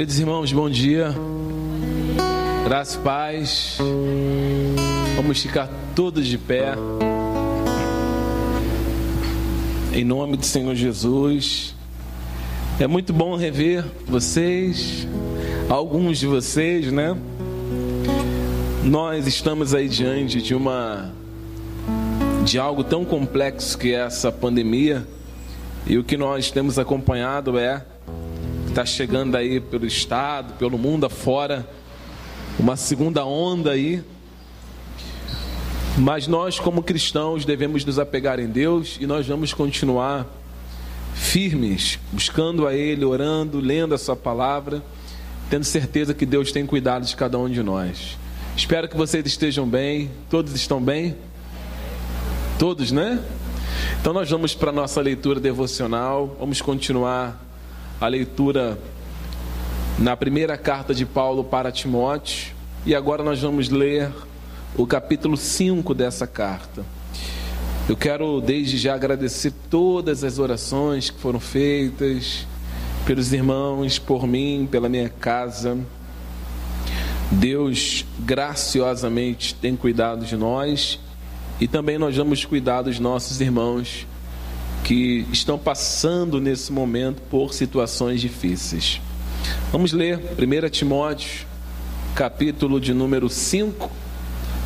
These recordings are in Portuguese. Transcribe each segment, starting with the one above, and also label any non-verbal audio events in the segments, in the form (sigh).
Queridos irmãos, bom dia. Graças e paz. Vamos ficar todos de pé. Em nome do Senhor Jesus. É muito bom rever vocês, alguns de vocês, né? Nós estamos aí diante de uma de algo tão complexo que é essa pandemia. E o que nós temos acompanhado é está chegando aí pelo estado, pelo mundo afora, uma segunda onda aí. Mas nós, como cristãos, devemos nos apegar em Deus e nós vamos continuar firmes, buscando a Ele, orando, lendo a Sua palavra, tendo certeza que Deus tem cuidado de cada um de nós. Espero que vocês estejam bem. Todos estão bem? Todos, né? Então nós vamos para a nossa leitura devocional. Vamos continuar a leitura na primeira carta de Paulo para Timóteo. E agora nós vamos ler o capítulo 5 dessa carta. Eu quero desde já agradecer todas as orações que foram feitas pelos irmãos, por mim, pela minha casa. Deus graciosamente tem cuidado de nós e também nós vamos cuidar dos nossos irmãos que estão passando nesse momento por situações difíceis. Vamos ler 1 Timóteo, capítulo de número 5,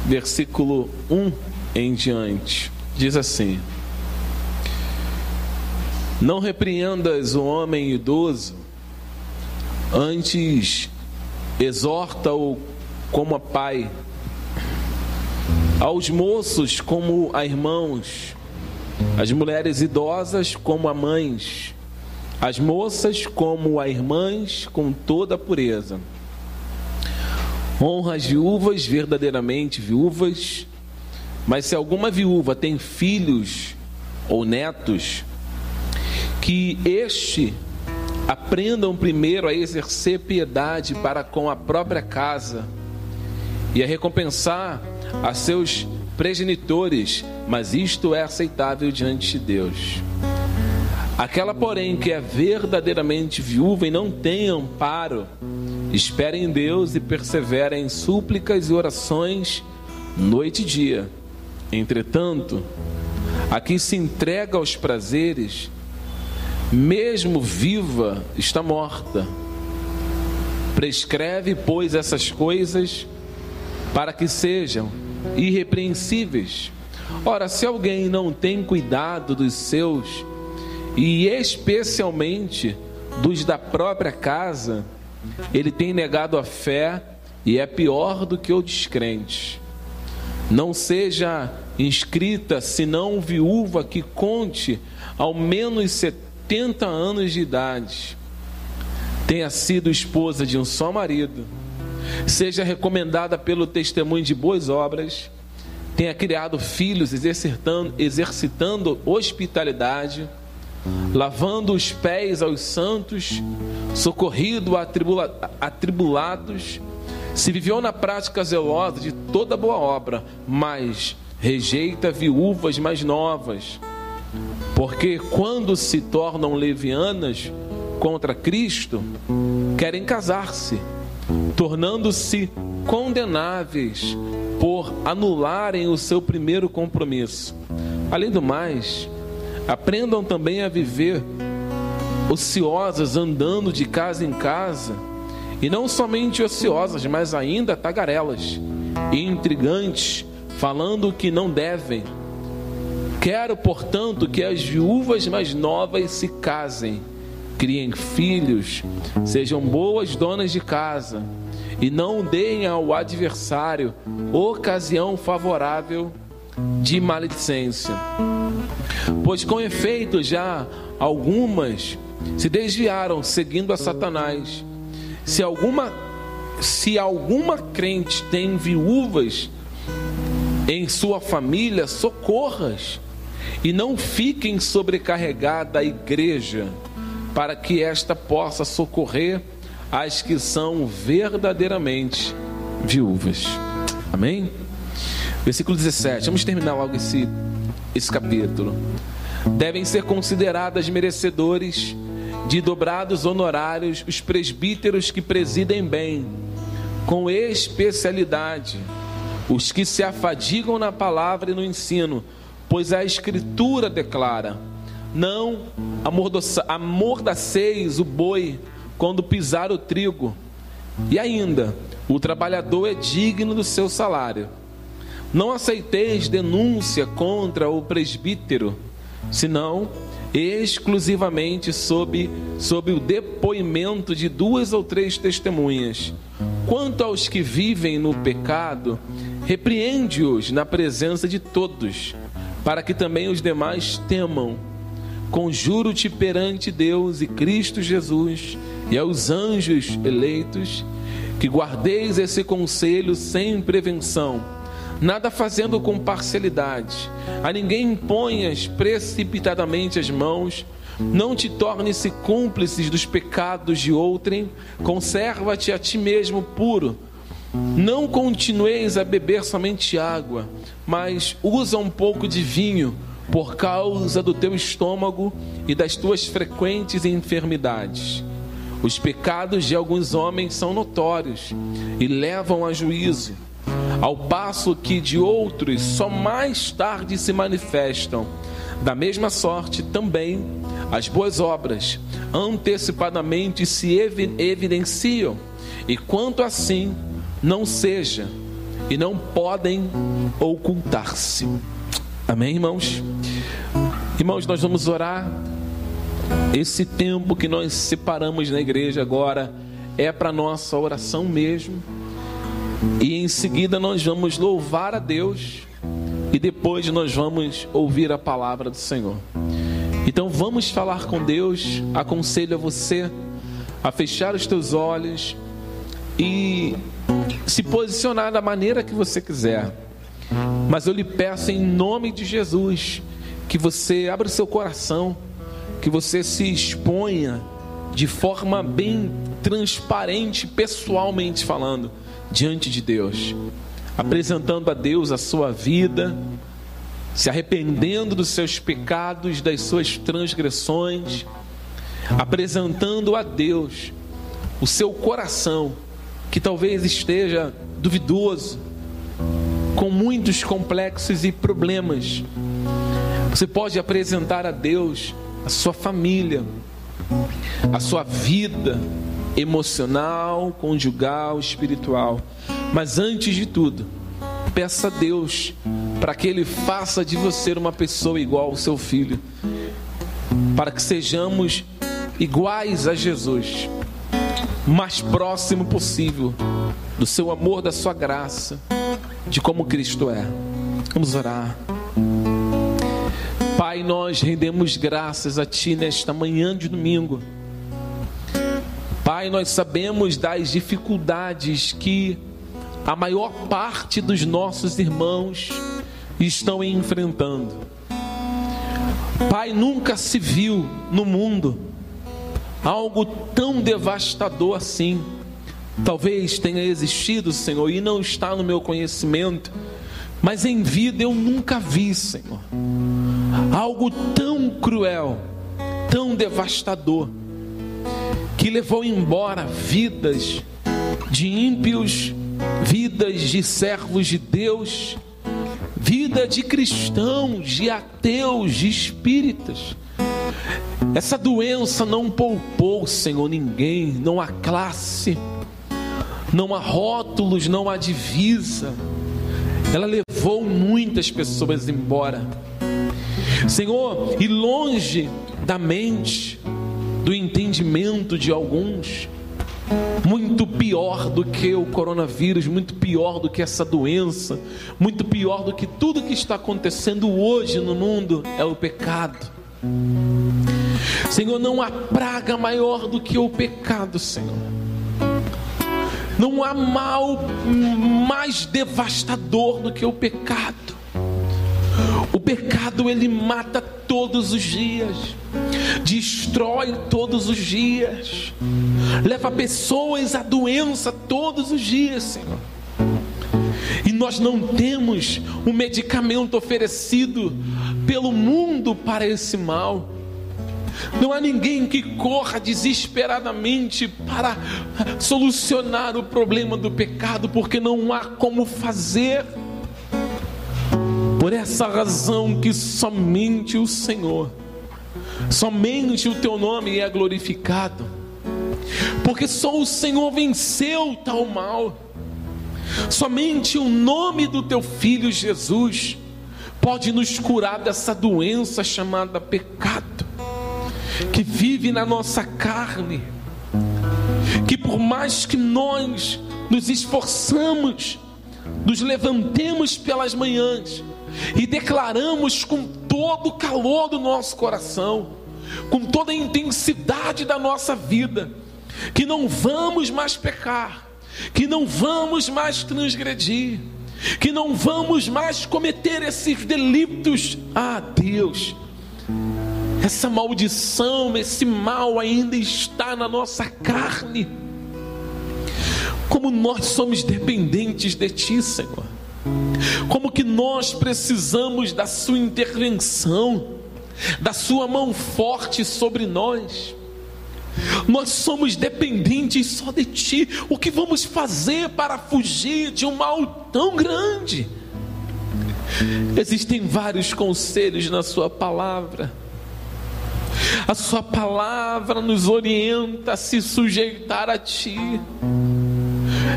versículo 1 em diante. Diz assim: Não repreendas o homem idoso, antes exorta-o como a pai, aos moços como a irmãos as mulheres idosas como a mães, as moças como a irmãs com toda a pureza. Honra as viúvas verdadeiramente viúvas, mas se alguma viúva tem filhos ou netos, que este aprendam primeiro a exercer piedade para com a própria casa e a recompensar a seus progenitores, mas isto é aceitável diante de Deus. Aquela, porém, que é verdadeiramente viúva e não tem amparo, espere em Deus e persevera em súplicas e orações noite e dia. Entretanto, a que se entrega aos prazeres, mesmo viva, está morta. Prescreve, pois, essas coisas para que sejam irrepreensíveis. Ora, se alguém não tem cuidado dos seus, e especialmente dos da própria casa, ele tem negado a fé e é pior do que o descrente. Não seja inscrita, senão viúva que conte ao menos 70 anos de idade, tenha sido esposa de um só marido seja recomendada pelo testemunho de boas obras, tenha criado filhos exercitando, exercitando hospitalidade, lavando os pés aos santos, socorrido atribula, atribulados, se viveu na prática zelosa de toda boa obra, mas rejeita viúvas mais novas, porque quando se tornam levianas contra Cristo, querem casar-se tornando-se condenáveis por anularem o seu primeiro compromisso. Além do mais, aprendam também a viver ociosas, andando de casa em casa, e não somente ociosas, mas ainda tagarelas e intrigantes, falando o que não devem. Quero, portanto, que as viúvas mais novas se casem criem filhos, sejam boas donas de casa e não deem ao adversário ocasião favorável de maledicência. Pois com efeito já algumas se desviaram seguindo a Satanás. Se alguma se alguma crente tem viúvas em sua família, socorras e não fiquem sobrecarregada a igreja para que esta possa socorrer as que são verdadeiramente viúvas. Amém? Versículo 17. Vamos terminar logo esse, esse capítulo. Devem ser consideradas merecedores de dobrados honorários os presbíteros que presidem bem, com especialidade, os que se afadigam na palavra e no ensino, pois a Escritura declara: não amordaceis o boi quando pisar o trigo, e ainda, o trabalhador é digno do seu salário. Não aceiteis denúncia contra o presbítero, senão exclusivamente sob, sob o depoimento de duas ou três testemunhas. Quanto aos que vivem no pecado, repreende-os na presença de todos, para que também os demais temam. Conjuro-te perante Deus e Cristo Jesus e aos anjos eleitos, que guardeis esse conselho sem prevenção nada fazendo com parcialidade. A ninguém imponhas precipitadamente as mãos. Não te tornes-se cúmplices dos pecados de outrem. Conserva-te a ti mesmo puro. Não continueis a beber somente água, mas usa um pouco de vinho por causa do teu estômago e das tuas frequentes enfermidades. Os pecados de alguns homens são notórios e levam a juízo ao passo que de outros só mais tarde se manifestam. Da mesma sorte, também as boas obras antecipadamente se evidenciam, e quanto assim, não seja e não podem ocultar-se. Amém, irmãos? Irmãos, nós vamos orar. Esse tempo que nós separamos na igreja agora é para nossa oração mesmo e em seguida nós vamos louvar a Deus e depois nós vamos ouvir a palavra do Senhor. Então vamos falar com Deus. Aconselho a você a fechar os teus olhos e se posicionar da maneira que você quiser. Mas eu lhe peço em nome de Jesus que você abra seu coração, que você se exponha de forma bem transparente, pessoalmente falando diante de Deus, apresentando a Deus a sua vida, se arrependendo dos seus pecados, das suas transgressões, apresentando a Deus o seu coração, que talvez esteja duvidoso, com muitos complexos e problemas. Você pode apresentar a Deus a sua família, a sua vida, emocional, conjugal, espiritual. Mas antes de tudo, peça a Deus para que Ele faça de você uma pessoa igual ao seu filho, para que sejamos iguais a Jesus, mais próximo possível do seu amor, da sua graça, de como Cristo é. Vamos orar. Pai, nós rendemos graças a Ti nesta manhã de domingo. Pai, nós sabemos das dificuldades que a maior parte dos nossos irmãos estão enfrentando. Pai, nunca se viu no mundo algo tão devastador assim. Talvez tenha existido, Senhor, e não está no meu conhecimento, mas em vida eu nunca vi, Senhor, algo tão cruel, tão devastador que levou embora vidas de ímpios, vidas de servos de Deus, vida de cristãos, de ateus, de espíritas. Essa doença não poupou, Senhor, ninguém, não há classe, não há rótulos, não há divisa. Ela levou muitas pessoas embora. Senhor, e longe da mente, do entendimento de alguns, muito pior do que o coronavírus, muito pior do que essa doença, muito pior do que tudo que está acontecendo hoje no mundo é o pecado. Senhor, não há praga maior do que o pecado, Senhor. Não há mal mais devastador do que o pecado. O pecado ele mata todos os dias, destrói todos os dias, leva pessoas à doença todos os dias, Senhor. E nós não temos um medicamento oferecido pelo mundo para esse mal. Não há ninguém que corra desesperadamente para solucionar o problema do pecado, porque não há como fazer. Por essa razão que somente o Senhor, somente o teu nome é glorificado, porque só o Senhor venceu tal mal. Somente o nome do teu filho Jesus pode nos curar dessa doença chamada pecado, que vive na nossa carne, que por mais que nós nos esforçamos, nos levantemos pelas manhãs e declaramos com todo o calor do nosso coração, com toda a intensidade da nossa vida, que não vamos mais pecar, que não vamos mais transgredir, que não vamos mais cometer esses delitos. Ah, Deus, essa maldição, esse mal ainda está na nossa carne. Como nós somos dependentes de Ti, Senhor. Como que nós precisamos da Sua intervenção, da Sua mão forte sobre nós. Nós somos dependentes só de Ti. O que vamos fazer para fugir de um mal tão grande? Existem vários conselhos na Sua palavra. A Sua palavra nos orienta a se sujeitar a Ti,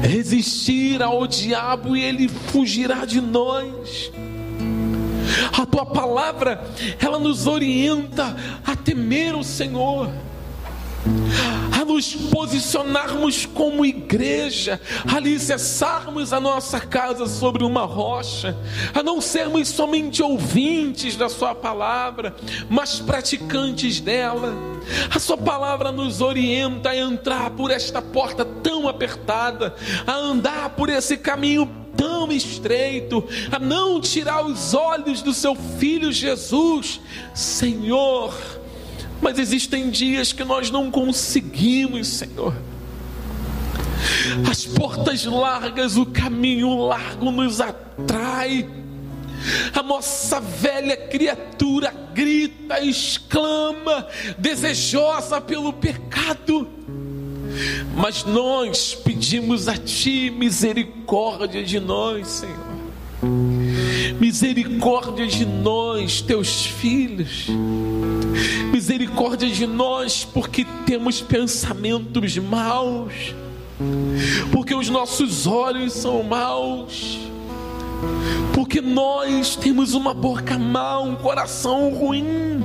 resistir ao diabo e ele fugirá de nós. A Tua palavra, ela nos orienta a temer o Senhor a nos posicionarmos como igreja, a alicerçarmos a nossa casa sobre uma rocha, a não sermos somente ouvintes da Sua palavra, mas praticantes dela. A Sua palavra nos orienta a entrar por esta porta tão apertada, a andar por esse caminho tão estreito, a não tirar os olhos do Seu Filho Jesus, Senhor mas existem dias que nós não conseguimos, Senhor. As portas largas, o caminho largo nos atrai. A nossa velha criatura grita, exclama, desejosa pelo pecado. Mas nós pedimos a Ti misericórdia de nós, Senhor. Misericórdia de nós, Teus filhos misericórdia de nós, porque temos pensamentos maus, porque os nossos olhos são maus, porque nós temos uma boca má, um coração ruim.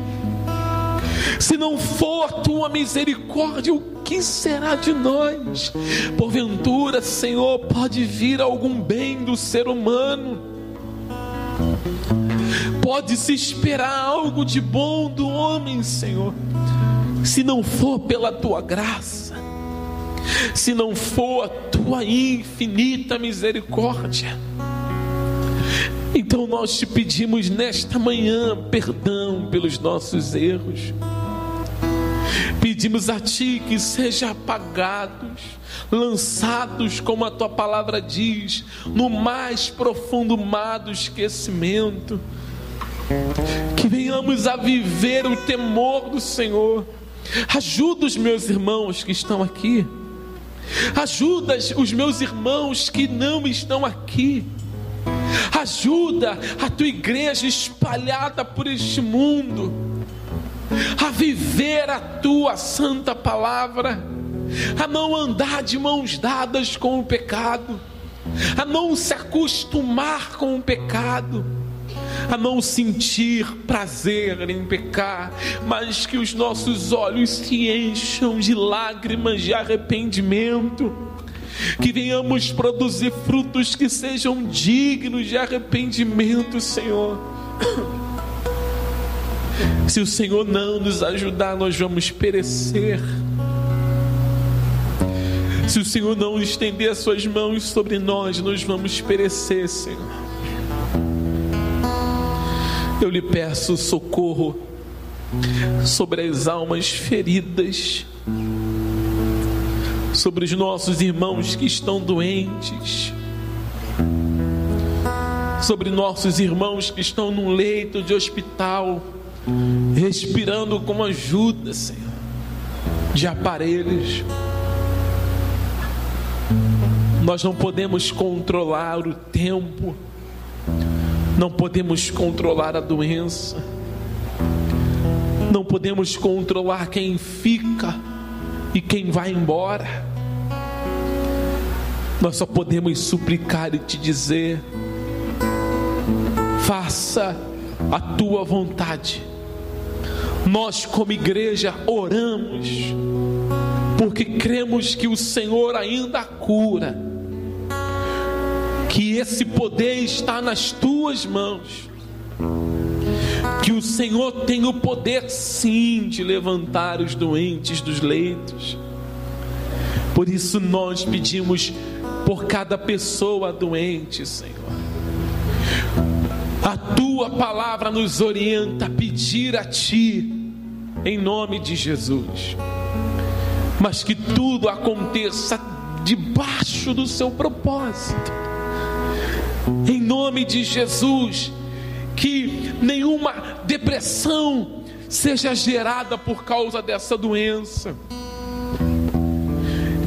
Se não for tua misericórdia, o que será de nós? Porventura, Senhor, pode vir algum bem do ser humano pode se esperar algo de bom do homem, Senhor, se não for pela tua graça, se não for a tua infinita misericórdia. Então nós te pedimos nesta manhã perdão pelos nossos erros. Pedimos a Ti que sejam apagados, lançados, como a Tua palavra diz, no mais profundo mar do esquecimento que venhamos a viver o temor do Senhor. Ajuda os meus irmãos que estão aqui. Ajuda os meus irmãos que não estão aqui. Ajuda a tua igreja espalhada por este mundo a viver a tua santa palavra, a não andar de mãos dadas com o pecado, a não se acostumar com o pecado a não sentir prazer em pecar, mas que os nossos olhos se encham de lágrimas de arrependimento, que venhamos produzir frutos que sejam dignos de arrependimento, Senhor. Se o Senhor não nos ajudar, nós vamos perecer. Se o Senhor não estender as suas mãos sobre nós, nós vamos perecer, Senhor eu lhe peço socorro sobre as almas feridas, sobre os nossos irmãos que estão doentes, sobre nossos irmãos que estão num leito de hospital, respirando com ajuda, Senhor, de aparelhos. Nós não podemos controlar o tempo, não podemos controlar a doença, não podemos controlar quem fica e quem vai embora. Nós só podemos suplicar e te dizer: faça a tua vontade. Nós, como igreja, oramos, porque cremos que o Senhor ainda cura, que esse poder está nas tuas mãos, que o Senhor tem o poder sim de levantar os doentes dos leitos. Por isso nós pedimos por cada pessoa doente, Senhor. A tua palavra nos orienta a pedir a Ti, em nome de Jesus. Mas que tudo aconteça debaixo do seu propósito. Em nome de Jesus, que nenhuma depressão seja gerada por causa dessa doença.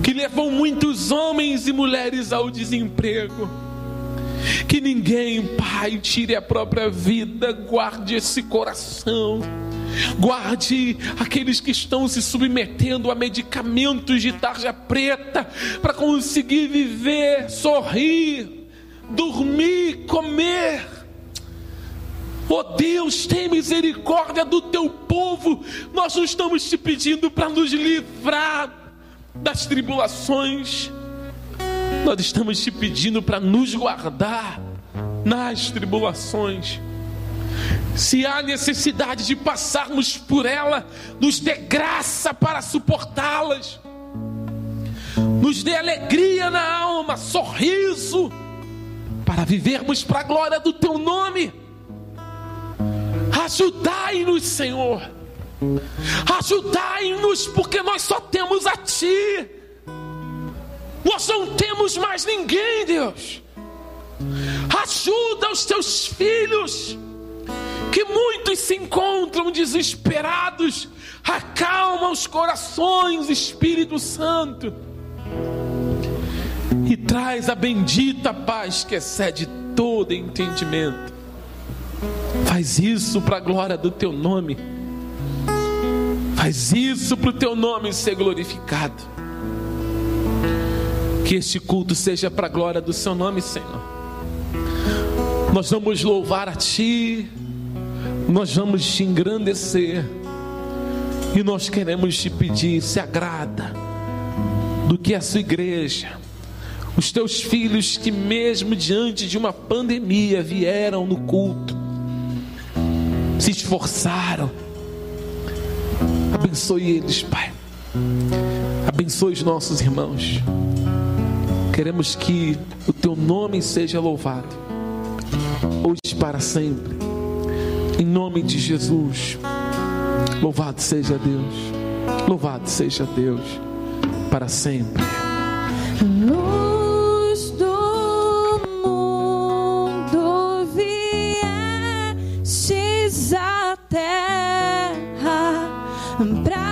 Que levou muitos homens e mulheres ao desemprego. Que ninguém, Pai, tire a própria vida, guarde esse coração. Guarde aqueles que estão se submetendo a medicamentos de tarja preta para conseguir viver, sorrir, dormir, comer. Oh Deus, tem misericórdia do teu povo. Nós não estamos te pedindo para nos livrar das tribulações nós estamos te pedindo para nos guardar nas tribulações. Se há necessidade de passarmos por ela, nos dê graça para suportá-las. Nos dê alegria na alma, sorriso, para vivermos para a glória do teu nome. Ajudai-nos, Senhor. Ajudai-nos, porque nós só temos a Ti. Nós não temos mais ninguém, Deus. Ajuda os teus filhos, que muitos se encontram desesperados. Acalma os corações, Espírito Santo. E traz a bendita paz que excede todo entendimento. Faz isso para a glória do teu nome. Faz isso para o teu nome ser glorificado. Que este culto seja para a glória do Seu nome, Senhor. Nós vamos louvar a Ti, nós vamos te engrandecer, e nós queremos te pedir: se agrada do que a sua igreja, os teus filhos que, mesmo diante de uma pandemia, vieram no culto, se esforçaram. Abençoe eles, Pai. Abençoe os nossos irmãos. Queremos que o teu nome seja louvado, hoje para sempre. Em nome de Jesus. Louvado seja Deus. Louvado seja Deus para sempre. enches a terra pra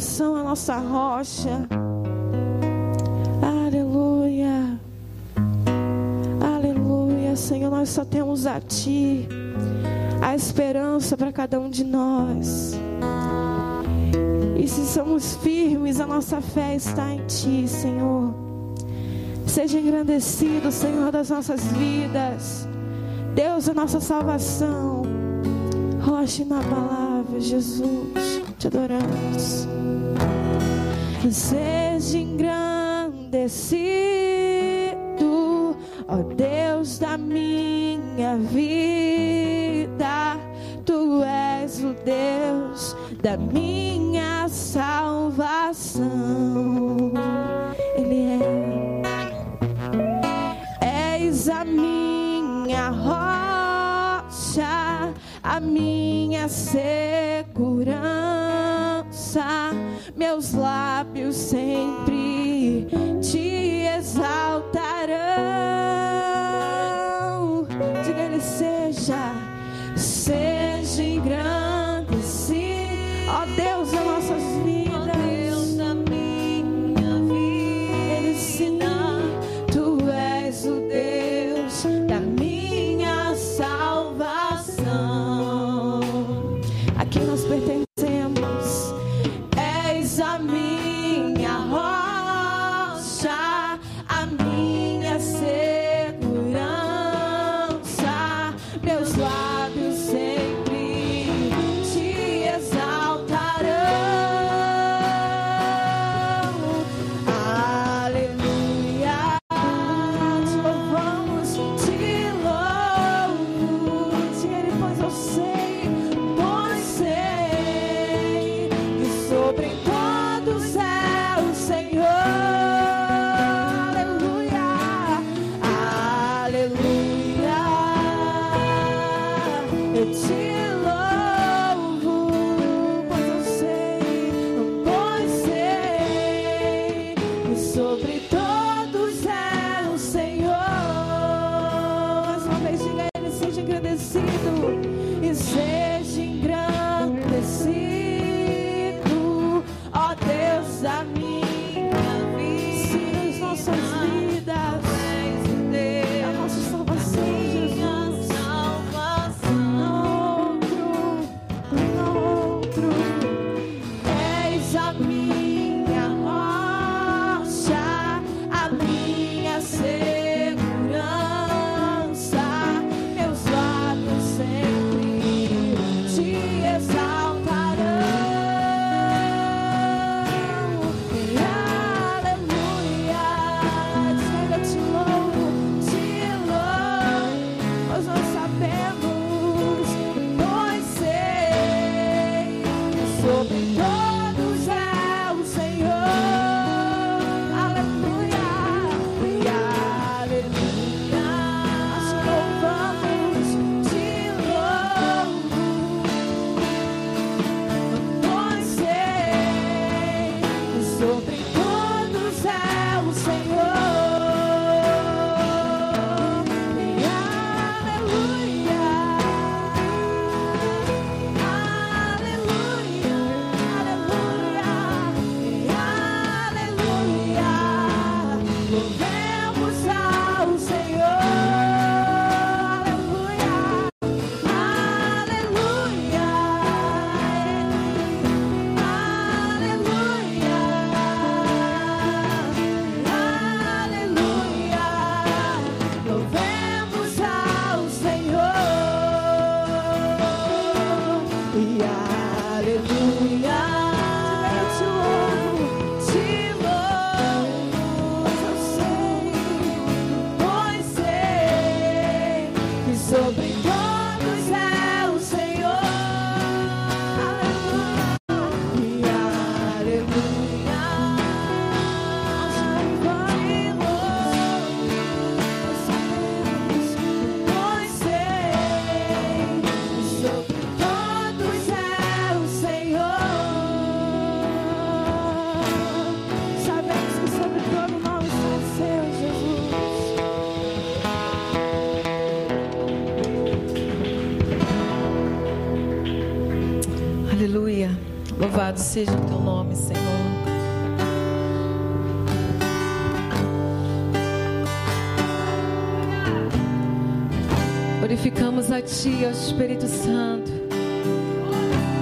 coração a nossa rocha. Aleluia. Aleluia, Senhor, nós só temos a Ti a esperança para cada um de nós. E se somos firmes, a nossa fé está em Ti, Senhor. Seja engrandecido, Senhor, das nossas vidas. Deus, a nossa salvação. Rocha inabalável, Jesus. Te adoramos que seja engrandecido, ó Deus da minha vida. Tu és o Deus da minha salvação. Ele é. És a minha rocha, a minha segurança meus lábios sempre te exaltarão. Louvado seja o teu nome, Senhor. Glorificamos a Ti, ó Espírito Santo,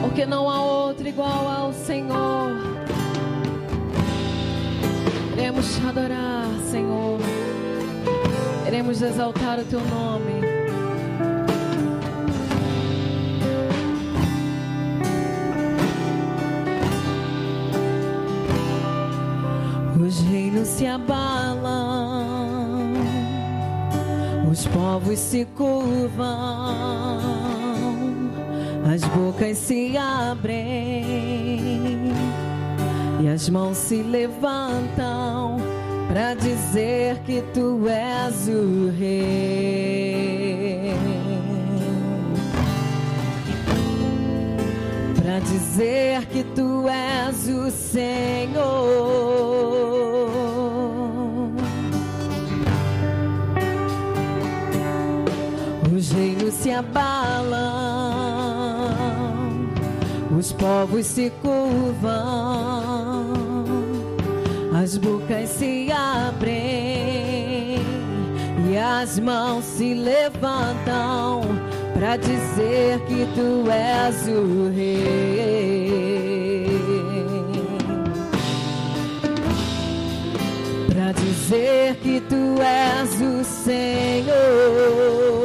porque não há outro igual ao Senhor. Queremos te adorar, Senhor. Queremos exaltar o Teu nome. se abalam, os povos se curvam, as bocas se abrem e as mãos se levantam para dizer que tu és o rei. Para dizer que tu és o Senhor. abalam, os povos se curvam, as bocas se abrem e as mãos se levantam para dizer que tu és o rei. Para dizer que tu és o Senhor.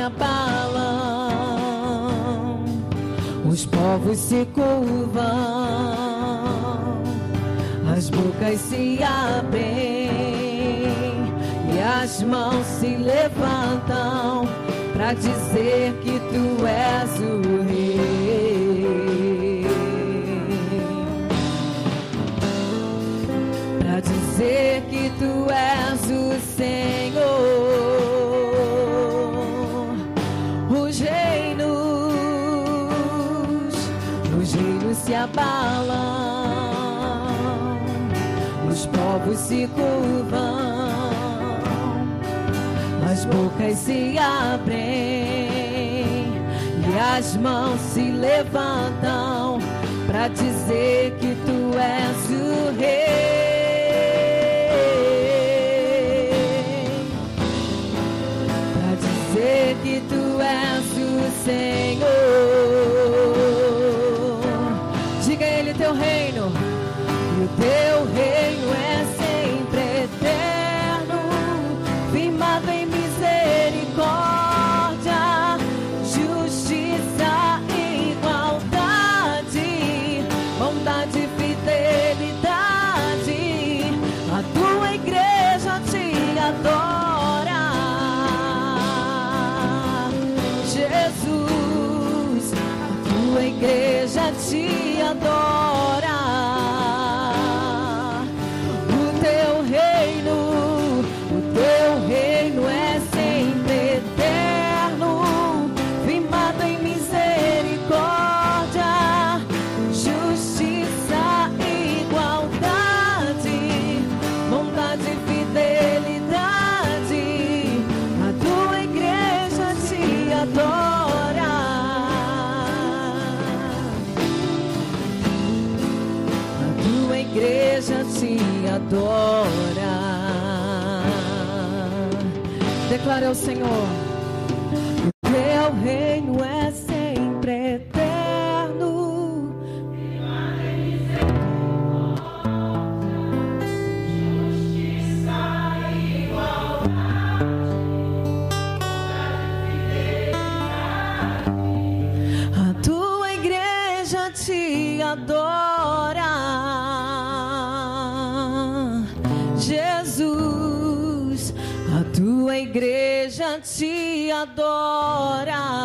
Abalam, os povos se curvam, as bocas se abrem e as mãos se levantam para dizer que tu és o rei. dizer que tu és se abalam, os povos se curvam, as bocas se abrem e as mãos se levantam para dizer que tu és o rei. adora. Declara ao Senhor: te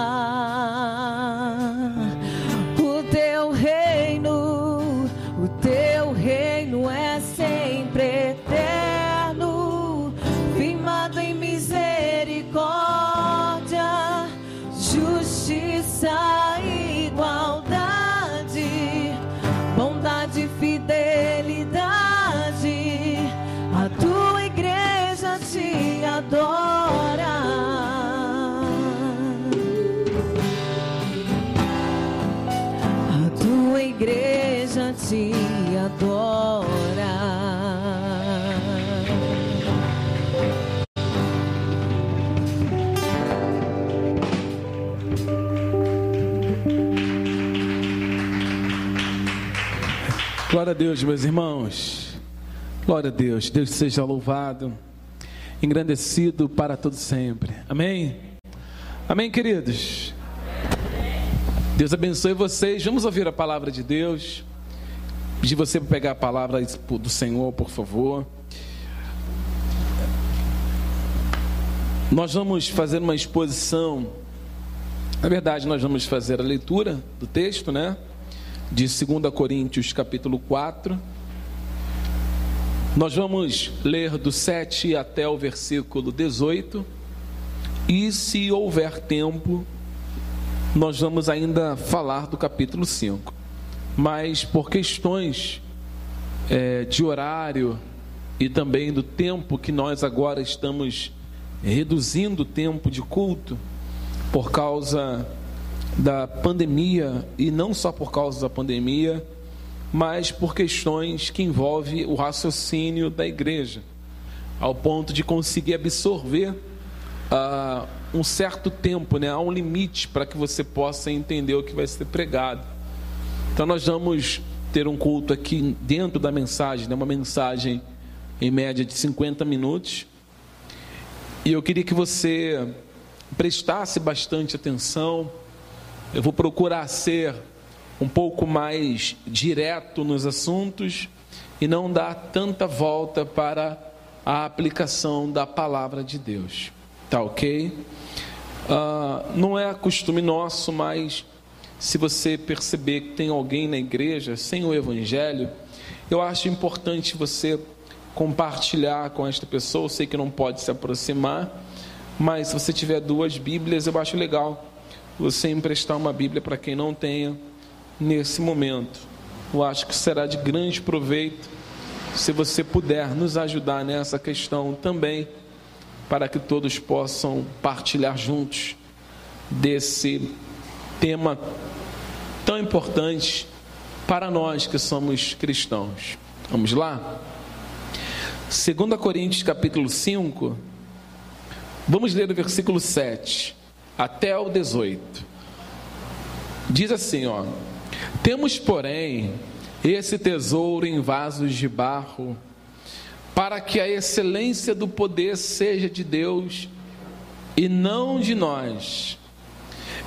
Glória a Deus, meus irmãos. Glória a Deus. Deus seja louvado, engrandecido para todo sempre. Amém. Amém, queridos. Deus abençoe vocês. Vamos ouvir a palavra de Deus. Pedir você pegar a palavra do Senhor, por favor. Nós vamos fazer uma exposição. Na verdade, nós vamos fazer a leitura do texto, né? De 2 Coríntios, capítulo 4. Nós vamos ler do 7 até o versículo 18. E se houver tempo, nós vamos ainda falar do capítulo 5. Mas por questões é, de horário e também do tempo que nós agora estamos reduzindo o tempo de culto, por causa da pandemia, e não só por causa da pandemia, mas por questões que envolvem o raciocínio da igreja, ao ponto de conseguir absorver uh, um certo tempo, né? há um limite para que você possa entender o que vai ser pregado. Então, nós vamos ter um culto aqui dentro da mensagem, né? uma mensagem em média de 50 minutos. E eu queria que você prestasse bastante atenção. Eu vou procurar ser um pouco mais direto nos assuntos e não dar tanta volta para a aplicação da palavra de Deus. Tá ok? Uh, não é costume nosso, mas se você perceber que tem alguém na igreja sem o evangelho, eu acho importante você compartilhar com esta pessoa. Eu sei que não pode se aproximar, mas se você tiver duas Bíblias, eu acho legal você emprestar uma Bíblia para quem não tenha nesse momento. Eu acho que será de grande proveito se você puder nos ajudar nessa questão também, para que todos possam partilhar juntos desse tema tão importante para nós que somos cristãos. Vamos lá? 2 Coríntios capítulo 5, vamos ler o versículo 7 até o 18. Diz assim, ó: Temos, porém, esse tesouro em vasos de barro, para que a excelência do poder seja de Deus e não de nós.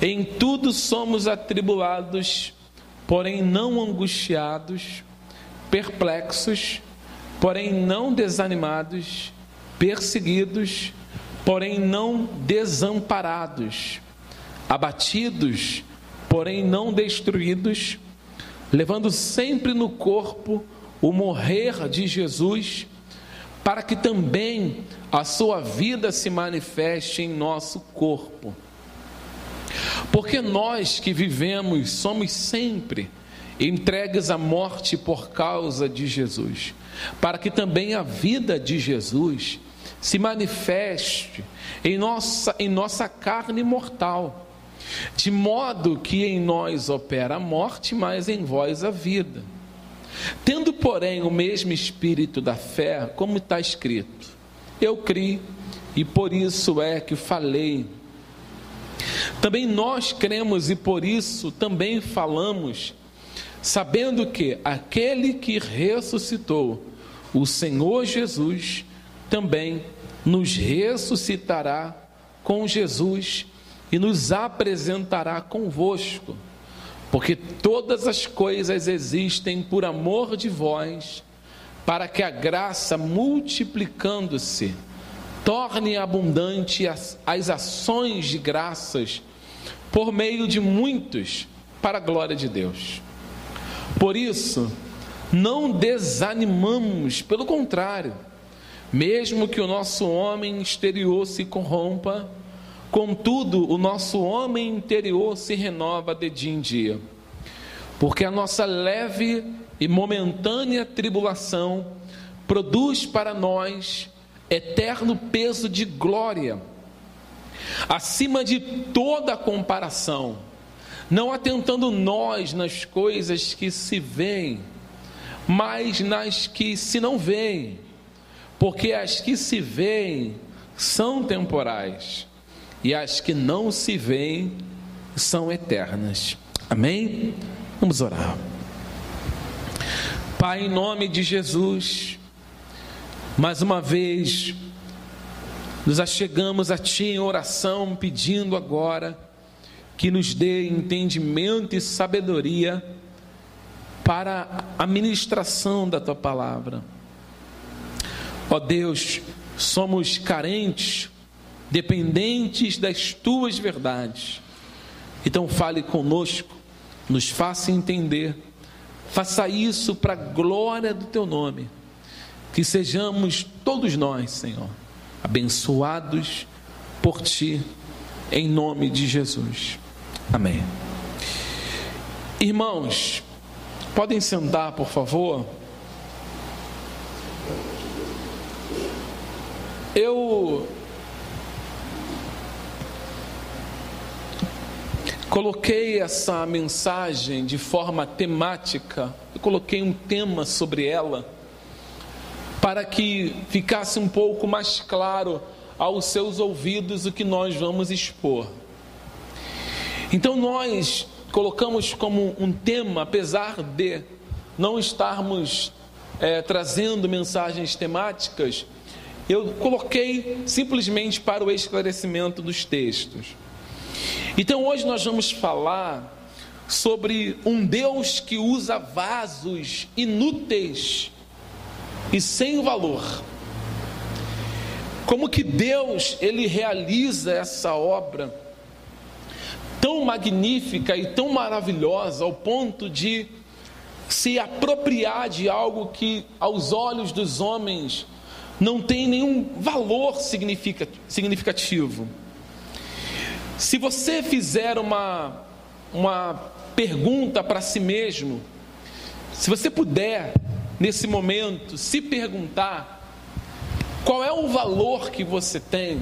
Em tudo somos atribulados, porém não angustiados, perplexos, porém não desanimados, perseguidos, porém não desamparados, abatidos, porém não destruídos, levando sempre no corpo o morrer de Jesus, para que também a sua vida se manifeste em nosso corpo. Porque nós que vivemos somos sempre entregues à morte por causa de Jesus, para que também a vida de Jesus se manifeste em nossa, em nossa carne mortal, de modo que em nós opera a morte, mas em vós a vida. Tendo, porém, o mesmo espírito da fé, como está escrito: Eu criei e por isso é que falei. Também nós cremos e por isso também falamos sabendo que aquele que ressuscitou, o Senhor Jesus, também nos ressuscitará com Jesus e nos apresentará convosco, porque todas as coisas existem por amor de vós, para que a graça, multiplicando-se, torne abundante as, as ações de graças por meio de muitos, para a glória de Deus. Por isso, não desanimamos, pelo contrário, mesmo que o nosso homem exterior se corrompa, contudo, o nosso homem interior se renova de dia em dia, porque a nossa leve e momentânea tribulação produz para nós eterno peso de glória, acima de toda comparação não atentando nós nas coisas que se veem, mas nas que se não veem, porque as que se veem são temporais e as que não se veem são eternas. Amém? Vamos orar. Pai, em nome de Jesus, mais uma vez nos achegamos a Ti em oração, pedindo agora que nos dê entendimento e sabedoria para a ministração da tua palavra. Ó Deus, somos carentes, dependentes das tuas verdades. Então fale conosco, nos faça entender. Faça isso para a glória do teu nome. Que sejamos todos nós, Senhor, abençoados por ti, em nome de Jesus. Amém. Irmãos, podem sentar, por favor. Eu coloquei essa mensagem de forma temática, eu coloquei um tema sobre ela, para que ficasse um pouco mais claro aos seus ouvidos o que nós vamos expor. Então nós colocamos como um tema, apesar de não estarmos é, trazendo mensagens temáticas, eu coloquei simplesmente para o esclarecimento dos textos. Então hoje nós vamos falar sobre um Deus que usa vasos inúteis e sem valor. Como que Deus ele realiza essa obra tão magnífica e tão maravilhosa ao ponto de se apropriar de algo que aos olhos dos homens não tem nenhum valor significativo. Se você fizer uma, uma pergunta para si mesmo, se você puder, nesse momento, se perguntar qual é o valor que você tem,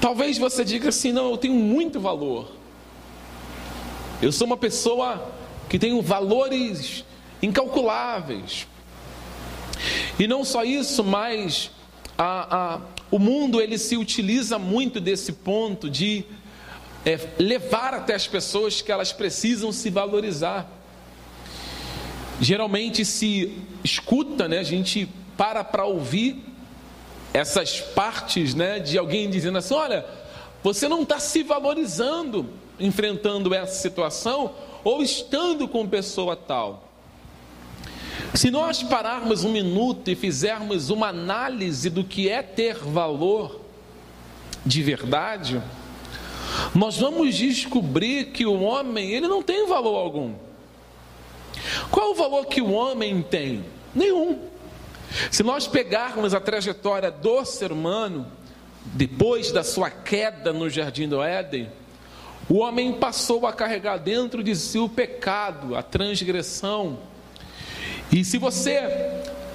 talvez você diga assim: não, eu tenho muito valor. Eu sou uma pessoa que tenho valores incalculáveis. E não só isso, mas a, a, o mundo ele se utiliza muito desse ponto de é, levar até as pessoas que elas precisam se valorizar. Geralmente se escuta, né, a gente para para ouvir essas partes né, de alguém dizendo assim: olha, você não está se valorizando enfrentando essa situação ou estando com pessoa tal. Se nós pararmos um minuto e fizermos uma análise do que é ter valor de verdade, nós vamos descobrir que o homem, ele não tem valor algum. Qual o valor que o homem tem? Nenhum. Se nós pegarmos a trajetória do ser humano, depois da sua queda no jardim do Éden, o homem passou a carregar dentro de si o pecado, a transgressão, e se você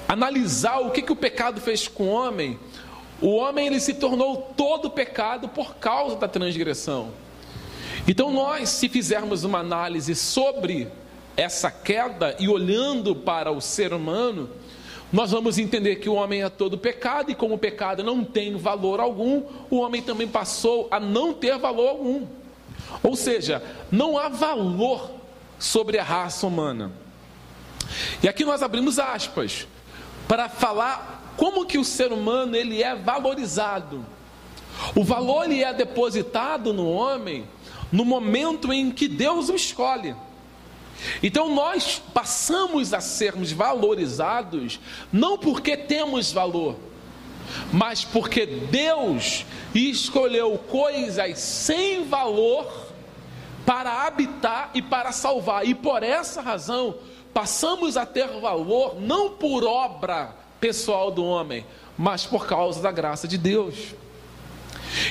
analisar o que, que o pecado fez com o homem, o homem ele se tornou todo pecado por causa da transgressão. Então nós, se fizermos uma análise sobre essa queda e olhando para o ser humano, nós vamos entender que o homem é todo pecado e como o pecado não tem valor algum, o homem também passou a não ter valor algum. Ou seja, não há valor sobre a raça humana. E aqui nós abrimos aspas para falar como que o ser humano ele é valorizado. O valor ele é depositado no homem no momento em que Deus o escolhe. Então nós passamos a sermos valorizados não porque temos valor, mas porque Deus escolheu coisas sem valor para habitar e para salvar. E por essa razão passamos a ter valor não por obra pessoal do homem, mas por causa da graça de Deus.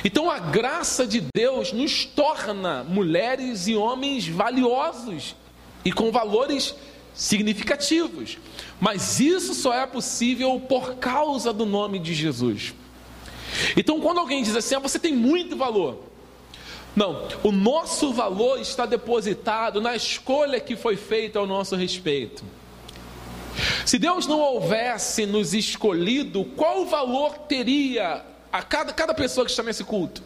Então a graça de Deus nos torna mulheres e homens valiosos e com valores significativos. Mas isso só é possível por causa do nome de Jesus. Então quando alguém diz assim, ah, você tem muito valor, não, o nosso valor está depositado na escolha que foi feita ao nosso respeito. Se Deus não houvesse nos escolhido, qual valor teria a cada, cada pessoa que está nesse culto?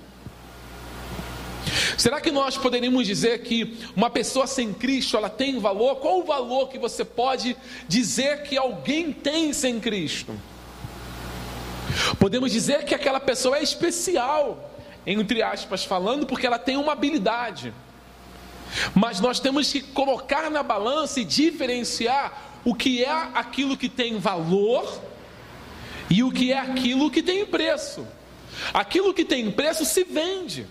Será que nós poderíamos dizer que uma pessoa sem Cristo ela tem valor? Qual o valor que você pode dizer que alguém tem sem Cristo? Podemos dizer que aquela pessoa é especial entre aspas, falando, porque ela tem uma habilidade. Mas nós temos que colocar na balança e diferenciar o que é aquilo que tem valor e o que é aquilo que tem preço. Aquilo que tem preço se vende.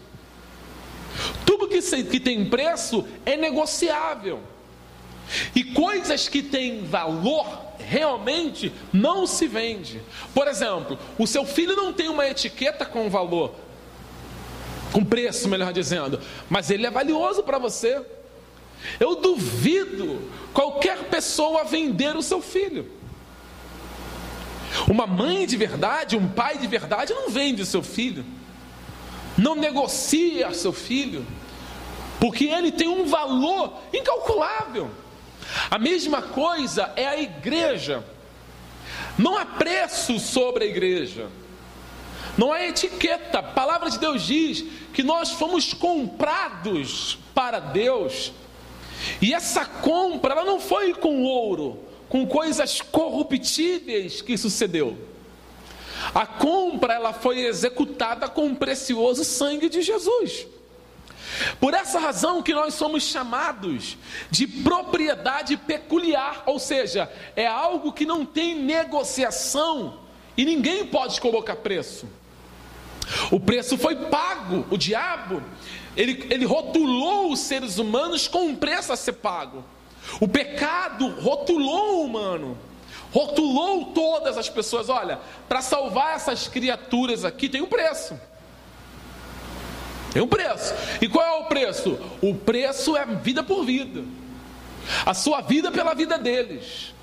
Tudo que, tem preço é negociável. E coisas que têm valor realmente não se vende. Por exemplo, o seu filho não tem uma etiqueta com valor, com preço, melhor dizendo, mas ele é valioso para você. Eu duvido qualquer pessoa vender o seu filho. Uma mãe de verdade, um pai de verdade não vende o seu filho, não negocia seu filho, porque ele tem um valor incalculável. A mesma coisa é a igreja. Não há preço sobre a igreja. Não há etiqueta. A palavra de Deus diz que nós fomos comprados para Deus. E essa compra ela não foi com ouro, com coisas corruptíveis que sucedeu. A compra ela foi executada com o precioso sangue de Jesus. Por essa razão que nós somos chamados de propriedade peculiar, ou seja, é algo que não tem negociação e ninguém pode colocar preço. O preço foi pago, o diabo, ele, ele rotulou os seres humanos com um preço a ser pago. O pecado rotulou o humano, rotulou todas as pessoas. Olha, para salvar essas criaturas aqui tem um preço. Tem um preço. E qual é o preço? O preço é vida por vida. A sua vida pela vida deles.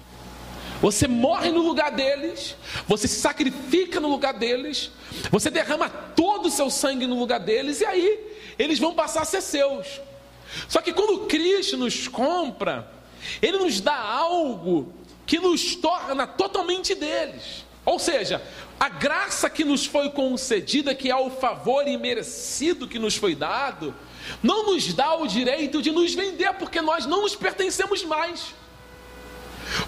Você morre no lugar deles, você se sacrifica no lugar deles, você derrama todo o seu sangue no lugar deles, e aí eles vão passar a ser seus. Só que quando Cristo nos compra, Ele nos dá algo que nos torna totalmente deles. Ou seja, a graça que nos foi concedida, que é o favor imerecido que nos foi dado, não nos dá o direito de nos vender, porque nós não nos pertencemos mais.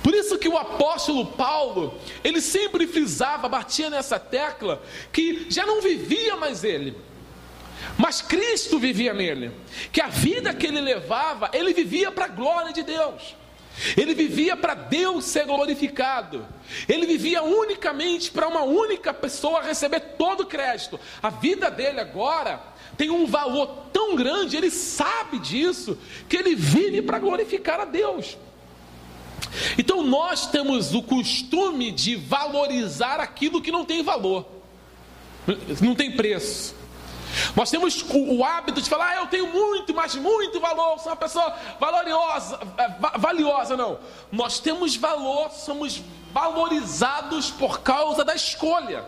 Por isso que o apóstolo Paulo, ele sempre frisava, batia nessa tecla, que já não vivia mais ele, mas Cristo vivia nele, que a vida que ele levava, ele vivia para a glória de Deus. Ele vivia para Deus ser glorificado. Ele vivia unicamente para uma única pessoa receber todo o crédito. A vida dele agora tem um valor tão grande, ele sabe disso, que ele vive para glorificar a Deus. Então nós temos o costume de valorizar aquilo que não tem valor, não tem preço. Nós temos o, hábito de falar, ah, eu tenho muito, mas muito valor, sou uma pessoa valorosa, é, valiosa, não. Nós temos valor, somos valorizados por causa da escolha.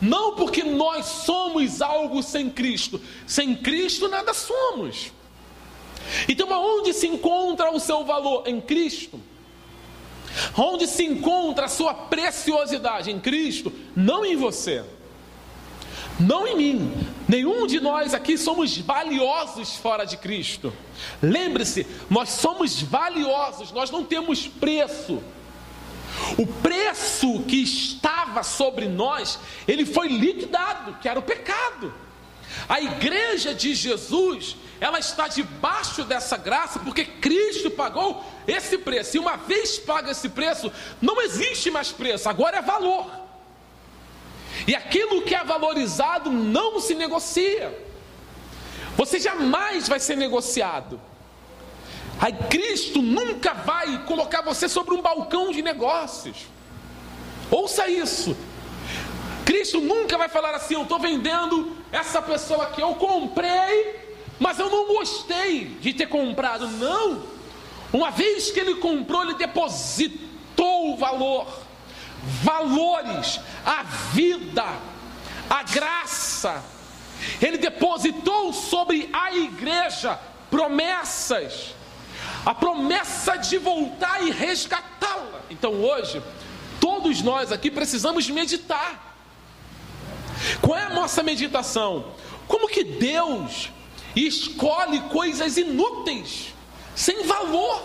Não porque nós somos algo sem Cristo. Sem Cristo nada somos. Então, aonde se encontra o seu valor? Em Cristo. Onde se encontra a sua preciosidade? Em Cristo, não em você não em mim. Nenhum de nós aqui somos valiosos fora de Cristo. Lembre-se, nós somos valiosos, nós não temos preço. O preço que estava sobre nós, ele foi liquidado, que era o pecado. A igreja de Jesus, ela está debaixo dessa graça porque Cristo pagou esse preço. E uma vez pago esse preço, não existe mais preço, agora é valor. E aquilo que é valorizado não se negocia. Você jamais vai ser negociado. Aí Cristo nunca vai colocar você sobre um balcão de negócios. Ouça isso. Cristo nunca vai falar assim: eu estou vendendo essa pessoa aqui, eu comprei, mas eu não gostei de ter comprado. Não. Uma vez que ele comprou, ele depositou o valor valores, a vida, a graça. Ele depositou sobre a igreja promessas, a promessa de voltar e resgatá-la. Então hoje, todos nós aqui precisamos meditar. Qual é a nossa meditação? Como que Deus escolhe coisas inúteis, sem valor,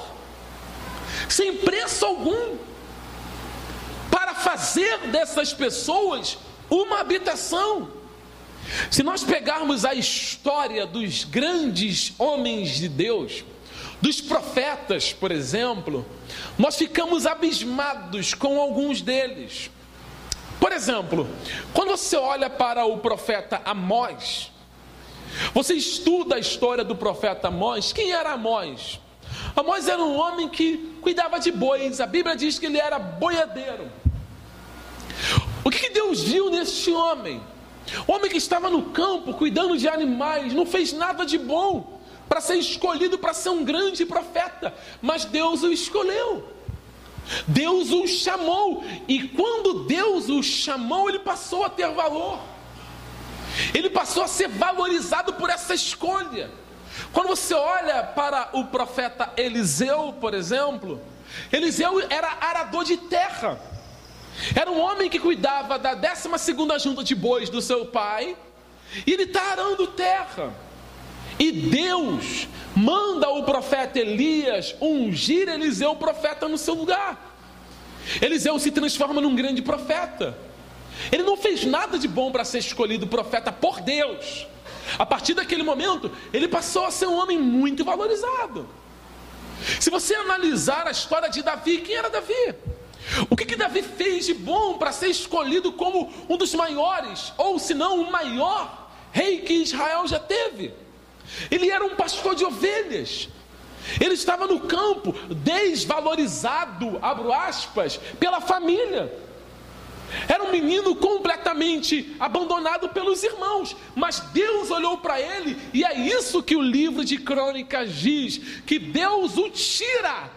sem preço algum? para fazer dessas pessoas uma habitação. Se nós pegarmos a história dos grandes homens de Deus, dos profetas, por exemplo, nós ficamos abismados com alguns deles. Por exemplo, quando você olha para o profeta Amós, você estuda a história do profeta Amós, quem era Amós? Amós era um homem que cuidava de bois, a Bíblia diz que ele era boiadeiro. O que Deus viu neste homem? Homem que estava no campo cuidando de animais, não fez nada de bom para ser escolhido para ser um grande profeta, mas Deus o escolheu. Deus o chamou, e quando Deus o chamou, ele passou a ter valor. Ele passou a ser valorizado por essa escolha. Quando você olha para o profeta Eliseu, por exemplo, Eliseu era arador de terra. Era um homem que cuidava da 12 segunda junta de bois do seu pai, e ele está arando terra. E Deus manda o profeta Elias ungir Eliseu, profeta, no seu lugar. Eliseu se transforma num grande profeta. Ele não fez nada de bom para ser escolhido profeta por Deus. A partir daquele momento, ele passou a ser um homem muito valorizado. Se você analisar a história de Davi, quem era Davi? O que, que Davi fez de bom para ser escolhido como um dos maiores, ou se não o maior rei que Israel já teve? Ele era um pastor de ovelhas. Ele estava no campo, desvalorizado, abro aspas, pela família. Era um menino completamente abandonado pelos irmãos, mas Deus olhou para ele, e é isso que o livro de crônicas diz: que Deus o tira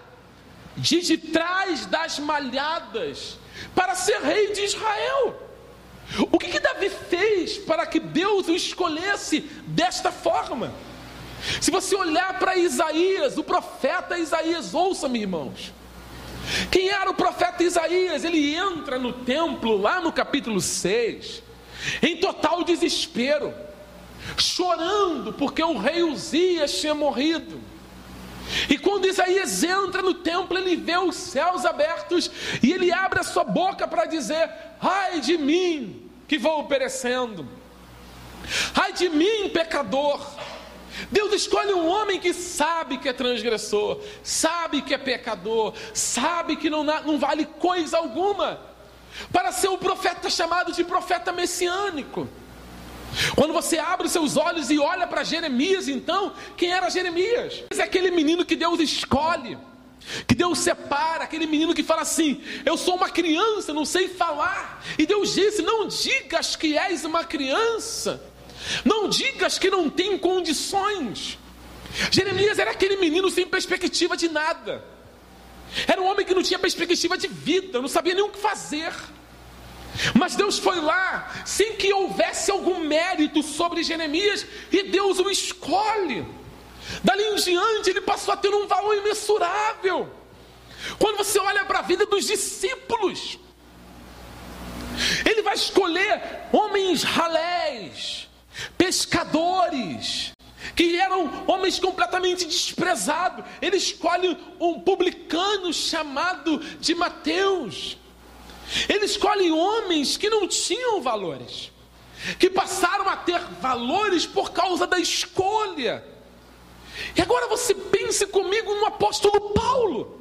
de, de trás das malhadas para ser rei de Israel. O que, que Davi fez para que Deus o escolhesse desta forma? Se você olhar para Isaías, o profeta Isaías, ouça-me, irmãos. Quem era o profeta Isaías? Ele entra no templo, lá no capítulo 6, em total desespero, chorando porque o rei Uzias tinha morrido. E quando Isaías entra no templo, ele vê os céus abertos e ele abre a sua boca para dizer: Ai de mim, que vou perecendo, ai de mim, pecador. Deus escolhe um homem que sabe que é transgressor, sabe que é pecador, sabe que não, não vale coisa alguma, para ser o profeta chamado de profeta messiânico. Quando você abre os seus olhos e olha para Jeremias, então, quem era Jeremias? É aquele menino que Deus escolhe, que Deus separa, aquele menino que fala assim: Eu sou uma criança, não sei falar. E Deus disse: Não digas que és uma criança, não digas que não tem condições. Jeremias era aquele menino sem perspectiva de nada. Era um homem que não tinha perspectiva de vida, não sabia nem o que fazer. Mas Deus foi lá, sem que houvesse algum mérito sobre Jeremias, e Deus o escolhe. Dali em diante, ele passou a ter um valor imensurável. Quando você olha para a vida dos discípulos, ele vai escolher homens ralés, pescadores, que eram homens completamente desprezados. Ele escolhe um publicano chamado de Mateus. Ele escolhe homens que não tinham valores, que passaram a ter valores por causa da escolha. E agora você pense comigo no apóstolo Paulo.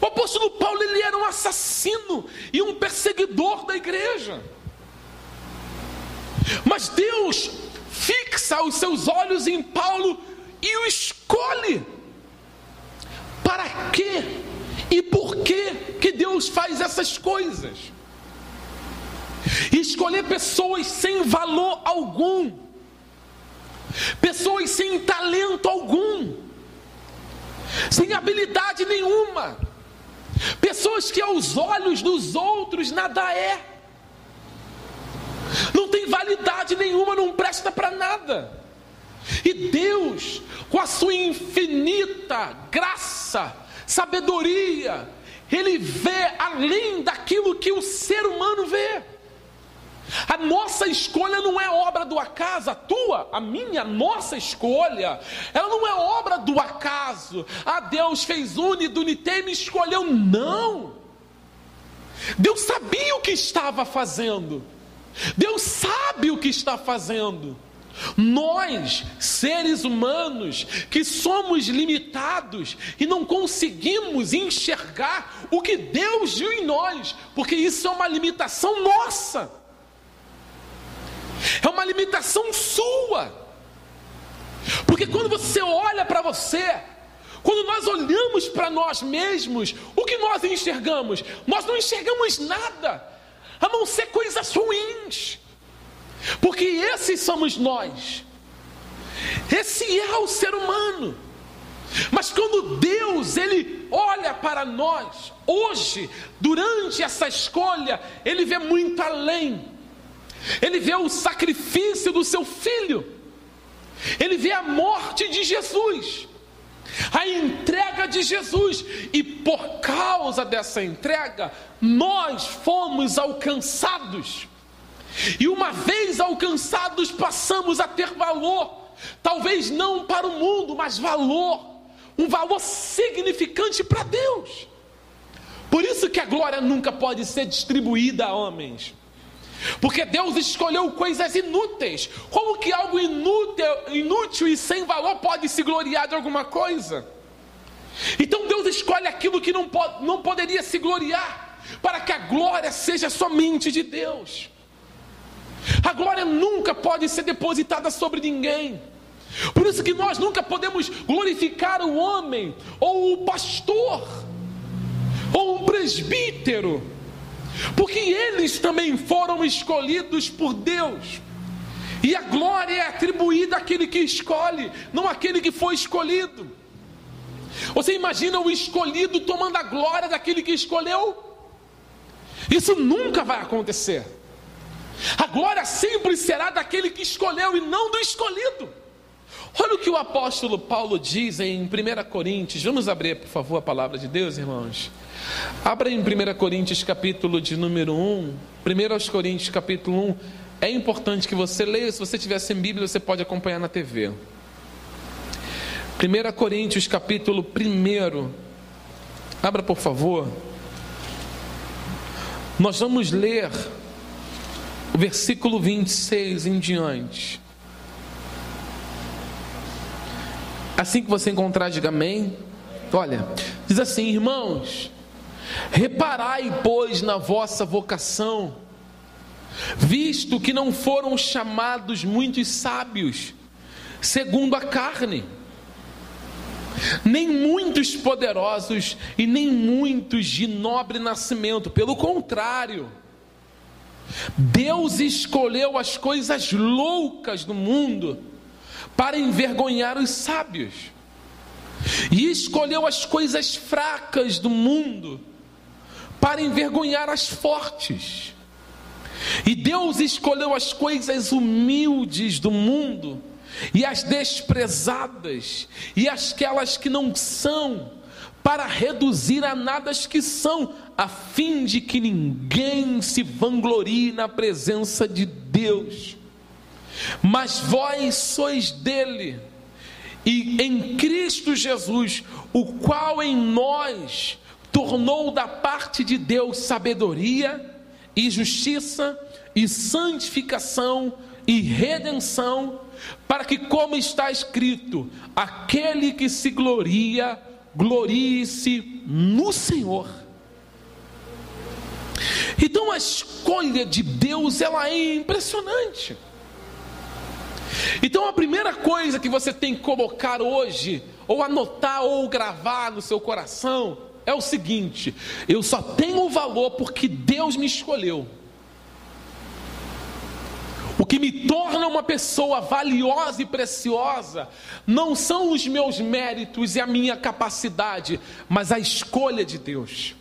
O apóstolo Paulo ele era um assassino e um perseguidor da igreja. Mas Deus fixa os seus olhos em Paulo e o escolhe. Para quê? E por que que Deus faz essas coisas? Escolher pessoas sem valor algum, pessoas sem talento algum, sem habilidade nenhuma, pessoas que aos olhos dos outros nada é não tem validade nenhuma, não presta para nada. E Deus, com a sua infinita graça, sabedoria, Ele vê além daquilo que o ser humano vê. A nossa escolha não é obra do acaso, a tua, a minha, a nossa escolha, ela não é obra do acaso. Ah, Deus fez unidunité e me escolheu. Não. Deus sabia o que estava fazendo. Deus sabe o que está fazendo. Nós, seres humanos, que somos limitados e não conseguimos enxergar o que Deus viu em nós, porque isso é uma limitação nossa, é uma limitação sua. Porque quando você olha para você, quando nós olhamos para nós mesmos, o que nós enxergamos? Nós não enxergamos nada, a não ser coisas ruins. Porque esses somos nós. Esse é o ser humano. Mas quando Deus ele olha para nós, hoje, durante essa escolha, ele vê muito além. Ele vê o sacrifício do seu filho. Ele vê a morte de Jesus. A entrega de Jesus, e por causa dessa entrega, nós fomos alcançados. E uma vez alcançados, passamos a ter valor, talvez não para o mundo, mas valor um valor significante para Deus. Por isso que a glória nunca pode ser distribuída a homens. Porque Deus escolheu coisas inúteis. Como que algo inútil, inútil e sem valor pode se gloriar de alguma coisa? Então Deus escolhe aquilo que não, pode, não poderia se gloriar, para que a glória seja somente de Deus. A glória nunca pode ser depositada sobre ninguém. Por isso que nós nunca podemos glorificar o homem, ou o pastor, ou um presbítero, porque eles também foram escolhidos por Deus. E a glória é atribuída àquele que escolhe, não àquele que foi escolhido. Você imagina o escolhido tomando a glória daquele que escolheu? Isso nunca vai acontecer. A glória sempre será daquele que escolheu e não do escolhido. Olha o que o apóstolo Paulo diz em 1 Coríntios. Vamos abrir, por favor, a palavra de Deus, irmãos. Abra em 1 Coríntios, capítulo de número 1. 1 Coríntios, capítulo 1. É importante que você leia. Se você tiver sem Bíblia, você pode acompanhar na TV. 1 Coríntios, capítulo 1. Abra, por favor. Nós vamos ler o versículo 26 em diante. Assim que você encontrar, diga amém. Olha, diz assim, irmãos, reparai, pois, na vossa vocação, visto que não foram chamados muitos sábios, segundo a carne, nem muitos poderosos e nem muitos de nobre nascimento, pelo contrário, Deus escolheu as coisas loucas do mundo para envergonhar os sábios, e escolheu as coisas fracas do mundo para envergonhar as fortes. E Deus escolheu as coisas humildes do mundo e as desprezadas e aquelas que não são, para reduzir a nada as que são, a fim de que ninguém se vanglorie na presença de Deus. Mas vós sois dele, e em Cristo Jesus, o qual em nós tornou da parte de Deus sabedoria e justiça e santificação e redenção, para que, como está escrito, aquele que se gloria, glorie-se no Senhor. Então a escolha de Deus ela é impressionante. Então a primeira coisa que você tem que colocar hoje, ou anotar ou gravar no seu coração, é o seguinte: eu só tenho valor porque Deus me escolheu. O que me torna uma pessoa valiosa e preciosa não são os meus méritos e a minha capacidade, mas a escolha de Deus.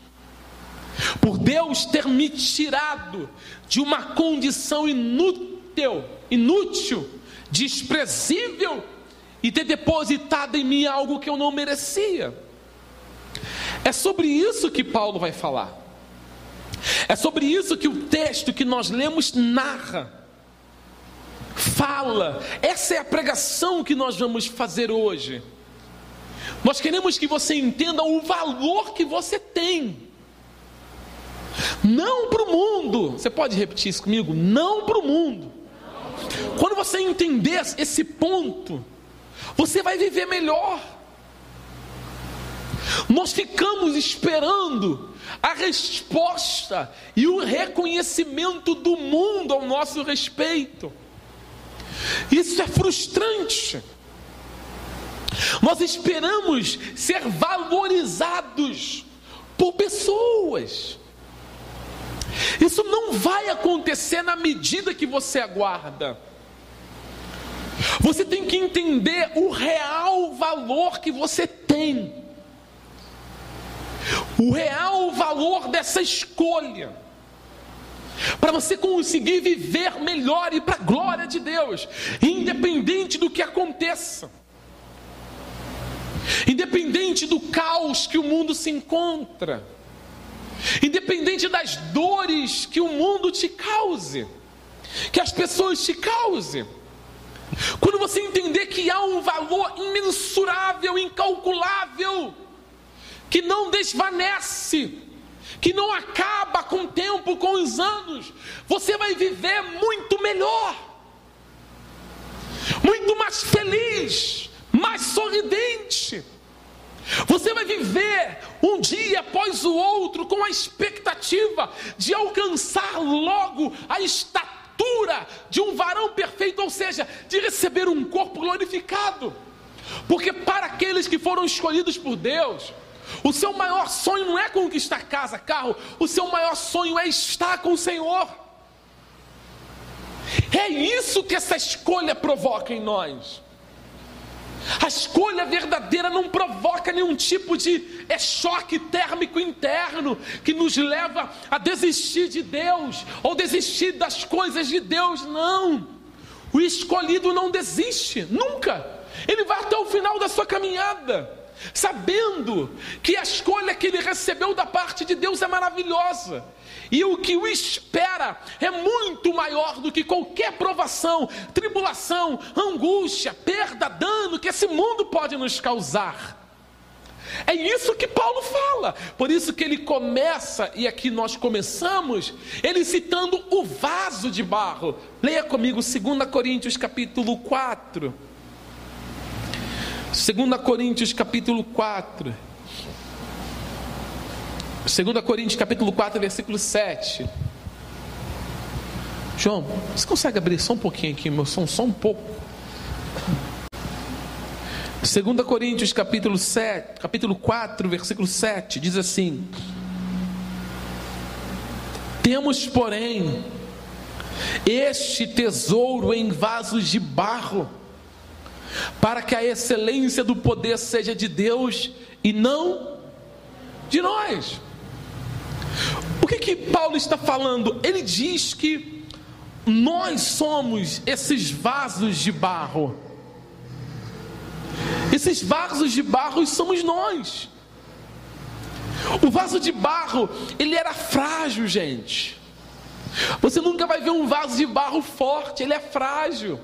Por Deus ter me tirado de uma condição inútil, inútil desprezível e ter depositado em mim algo que eu não merecia. É sobre isso que Paulo vai falar. É sobre isso que o texto que nós lemos narra. Fala. Essa é a pregação que nós vamos fazer hoje. Nós queremos que você entenda o valor que você tem. Não para o mundo. Você pode repetir isso comigo? Não para o mundo quando você entender esse ponto, você vai viver melhor. Nós ficamos esperando a resposta e o reconhecimento do mundo ao nosso respeito. Isso é frustrante. Nós esperamos ser valorizados por pessoas. Isso não vai acontecer na medida que você aguarda. Você tem que entender o real valor que você tem, o real valor dessa escolha, para você conseguir viver melhor e para a glória de Deus, independente do que aconteça, independente do caos que o mundo se encontra, independente das dores que o mundo te cause, que as pessoas te causem. Quando você entender que há um valor imensurável, incalculável, que não desvanece, que não acaba com o tempo, com os anos, você vai viver muito melhor, muito mais feliz, mais sorridente. Você vai viver um dia após o outro com a expectativa de alcançar logo a estatura de um varão perfeito, ou seja, de receber um corpo glorificado. Porque para aqueles que foram escolhidos por Deus, o seu maior sonho não é conquistar casa, carro, o seu maior sonho é estar com o Senhor. É isso que essa escolha provoca em nós. A escolha verdadeira não provoca nenhum tipo de choque térmico interno que nos leva a desistir de Deus ou desistir das coisas de Deus, não. O escolhido não desiste, nunca. Ele vai até o final da sua caminhada, sabendo que a escolha que ele recebeu da parte de Deus é maravilhosa e o que o espera é muito maior do que qualquer provação, tribulação, angústia, perda, dano que esse mundo pode nos causar. É isso que Paulo fala. Por isso que ele começa, e aqui nós começamos, ele citando o vaso de barro. Leia comigo 2 Coríntios capítulo 4. 2 Coríntios capítulo 4. 2 Coríntios capítulo 4, versículo 7. João, você consegue abrir só um pouquinho aqui, meu som, só um pouco? 2 Coríntios capítulo, 7, capítulo 4, versículo 7, diz assim: Temos, porém, este tesouro em vasos de barro, para que a excelência do poder seja de Deus e não de nós. O que que Paulo está falando? Ele diz que nós somos esses vasos de barro. Esses vasos de barro somos nós. O vaso de barro, ele era frágil, gente. Você nunca vai ver um vaso de barro forte, ele é frágil.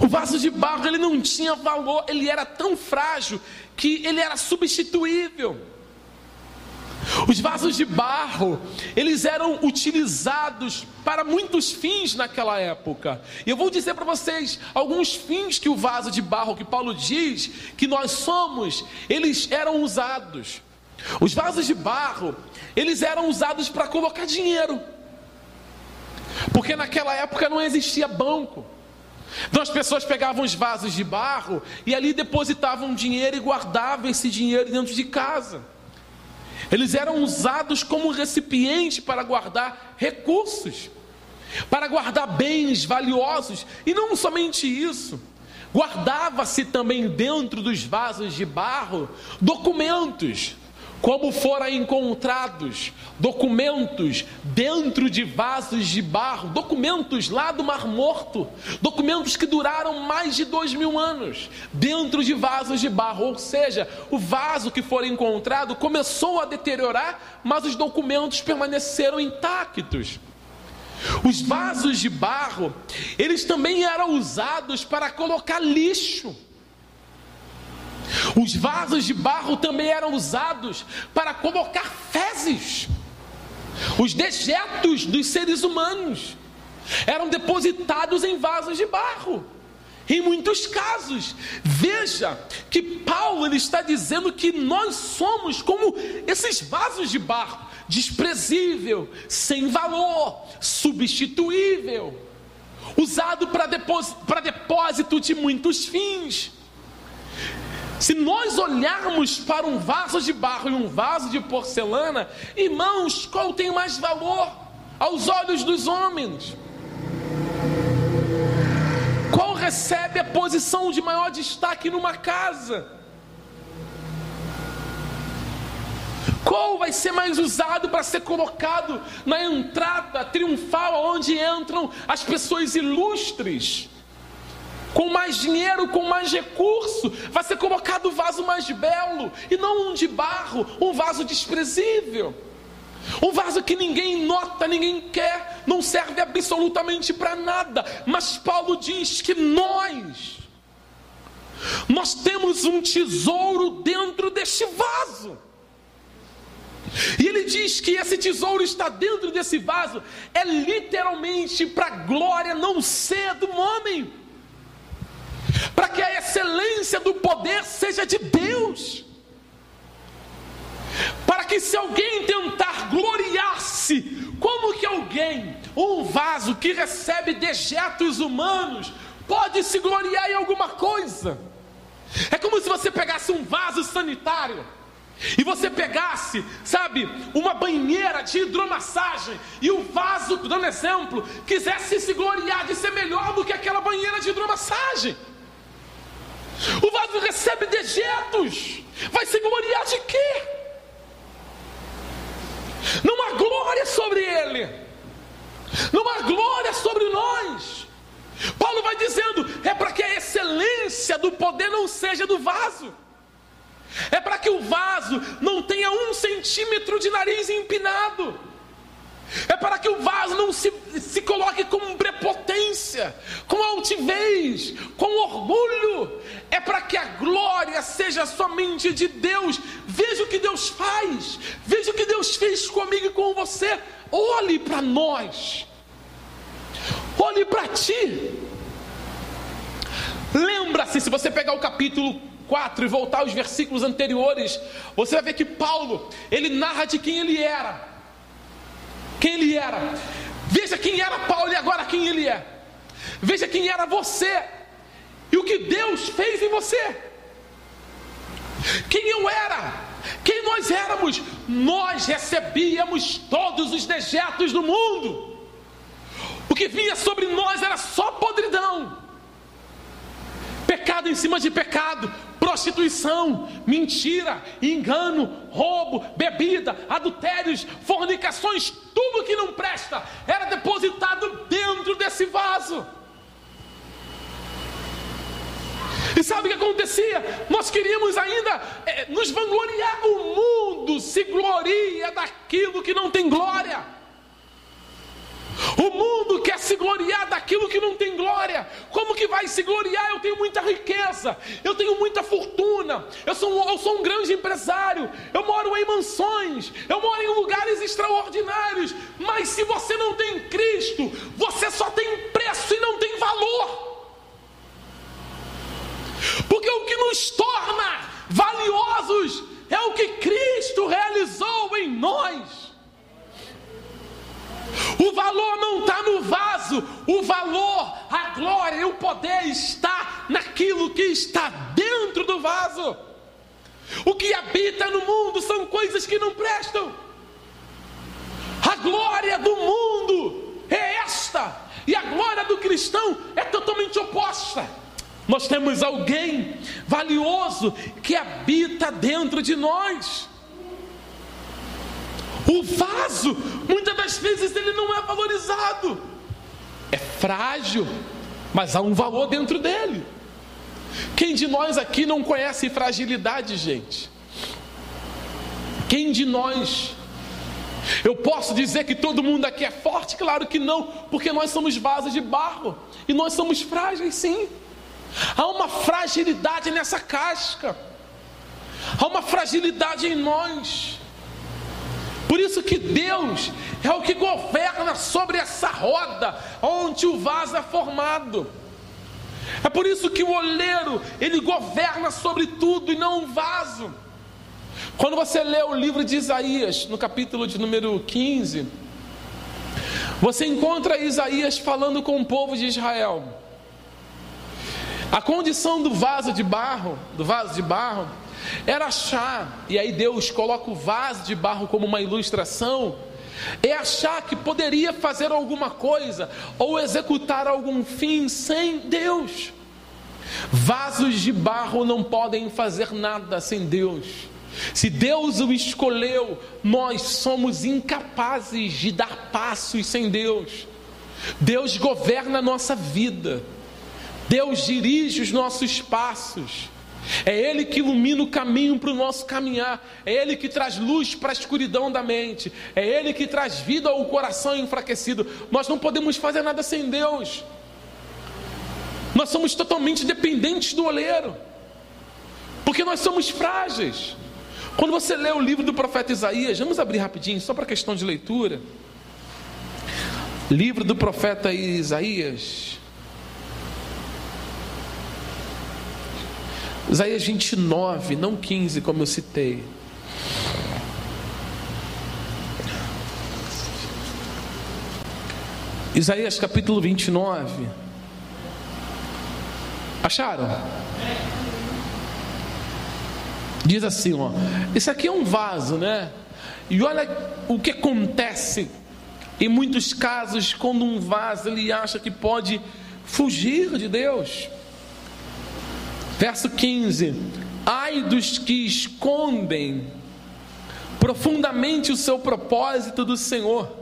O vaso de barro, ele não tinha valor, ele era tão frágil que ele era substituível. Os vasos de barro, eles eram utilizados para muitos fins naquela época. E eu vou dizer para vocês alguns fins que o vaso de barro que Paulo diz que nós somos, eles eram usados. Os vasos de barro, eles eram usados para colocar dinheiro. Porque naquela época não existia banco. Então as pessoas pegavam os vasos de barro e ali depositavam dinheiro e guardavam esse dinheiro dentro de casa. Eles eram usados como recipiente para guardar recursos, para guardar bens valiosos, e não somente isso. Guardava-se também dentro dos vasos de barro documentos, como foram encontrados documentos dentro de vasos de barro, documentos lá do Mar Morto, documentos que duraram mais de dois mil anos, dentro de vasos de barro, ou seja, o vaso que foi encontrado começou a deteriorar, mas os documentos permaneceram intactos. Os vasos de barro, eles também eram usados para colocar lixo. Os vasos de barro também eram usados para colocar fezes. Os dejetos dos seres humanos eram depositados em vasos de barro. Em muitos casos, veja que Paulo ele está dizendo que nós somos como esses vasos de barro, desprezível, sem valor, substituível, usado para depósito, para depósito de muitos fins. Se nós olharmos para um vaso de barro e um vaso de porcelana, irmãos, qual tem mais valor aos olhos dos homens? Qual recebe a posição de maior destaque numa casa? Qual vai ser mais usado para ser colocado na entrada triunfal onde entram as pessoas ilustres? Com mais dinheiro, com mais recurso, vai ser colocado o vaso mais belo, e não um de barro, um vaso desprezível. Um vaso que ninguém nota, ninguém quer, não serve absolutamente para nada. Mas Paulo diz que nós, nós temos um tesouro dentro deste vaso. E ele diz que esse tesouro está dentro desse vaso, é literalmente para a glória não ser do homem para que a excelência do poder seja de Deus. Para que se alguém tentar gloriar-se, como que alguém, um vaso que recebe dejetos humanos, pode se gloriar em alguma coisa? É como se você pegasse um vaso sanitário e você pegasse, sabe, uma banheira de hidromassagem e o vaso, dando exemplo, quisesse se gloriar de ser melhor do que aquela banheira de hidromassagem. O vaso recebe dejetos. Vai se gloriar de quê? Não há glória sobre ele. Não há glória sobre nós. Paulo vai dizendo: é para que a excelência do poder não seja do vaso. É para que o vaso não tenha um centímetro de nariz empinado. É para que o vaso não se, se coloque com prepotência, com altivez, com orgulho. É para que a glória seja somente de Deus. Veja o que Deus faz. Veja o que Deus fez comigo e com você. Olhe para nós. Olhe para ti. Lembra-se, se você pegar o capítulo 4 e voltar aos versículos anteriores, você vai ver que Paulo, ele narra de quem ele era quem ele era. Veja quem era Paulo e agora quem ele é. Veja quem era você e o que Deus fez em você. Quem eu era, quem nós éramos, nós recebíamos todos os dejetos do mundo. O que vinha sobre nós era só podridão, pecado em cima de pecado, prostituição, mentira, engano, roubo, bebida, adultérios, fornicações, tudo que não presta era depositado dentro desse vaso. E sabe o que acontecia? Nós queríamos ainda é, nos vangloriar. O mundo se gloria daquilo que não tem glória. O mundo quer se gloriar daquilo que não tem glória. Como que vai se gloriar? Eu tenho muita riqueza, eu tenho muita fortuna, eu sou, eu sou um grande empresário, eu moro em mansões, eu moro em lugares extraordinários. Mas se você não tem Cristo, você só tem preço e não tem valor. Porque o que nos torna valiosos é o que Cristo realizou em nós. O valor não está no vaso, o valor, a glória e o poder está naquilo que está dentro do vaso. O que habita no mundo são coisas que não prestam. A glória do mundo é esta, e a glória do cristão é totalmente oposta. Nós temos alguém valioso que habita dentro de nós. O vaso, muitas das vezes, ele não é valorizado. É frágil, mas há um valor dentro dele. Quem de nós aqui não conhece fragilidade, gente? Quem de nós? Eu posso dizer que todo mundo aqui é forte? Claro que não, porque nós somos vasos de barro e nós somos frágeis, sim. Há uma fragilidade nessa casca, há uma fragilidade em nós. Por isso que Deus é o que governa sobre essa roda onde o vaso é formado. É por isso que o oleiro, ele governa sobre tudo e não o vaso. Quando você lê o livro de Isaías, no capítulo de número 15, você encontra Isaías falando com o povo de Israel. A condição do vaso de barro, do vaso de barro, era achar, e aí Deus coloca o vaso de barro como uma ilustração, é achar que poderia fazer alguma coisa ou executar algum fim sem Deus. Vasos de barro não podem fazer nada sem Deus. Se Deus o escolheu, nós somos incapazes de dar passos sem Deus. Deus governa a nossa vida, Deus dirige os nossos passos. É Ele que ilumina o caminho para o nosso caminhar. É Ele que traz luz para a escuridão da mente. É Ele que traz vida ao coração enfraquecido. Nós não podemos fazer nada sem Deus. Nós somos totalmente dependentes do oleiro. Porque nós somos frágeis. Quando você lê o livro do profeta Isaías, vamos abrir rapidinho, só para questão de leitura. Livro do profeta Isaías. Isaías 29, não 15, como eu citei. Isaías capítulo 29. Acharam? Diz assim, ó. Isso aqui é um vaso, né? E olha o que acontece em muitos casos quando um vaso ele acha que pode fugir de Deus. Verso 15: Ai dos que escondem profundamente o seu propósito do Senhor,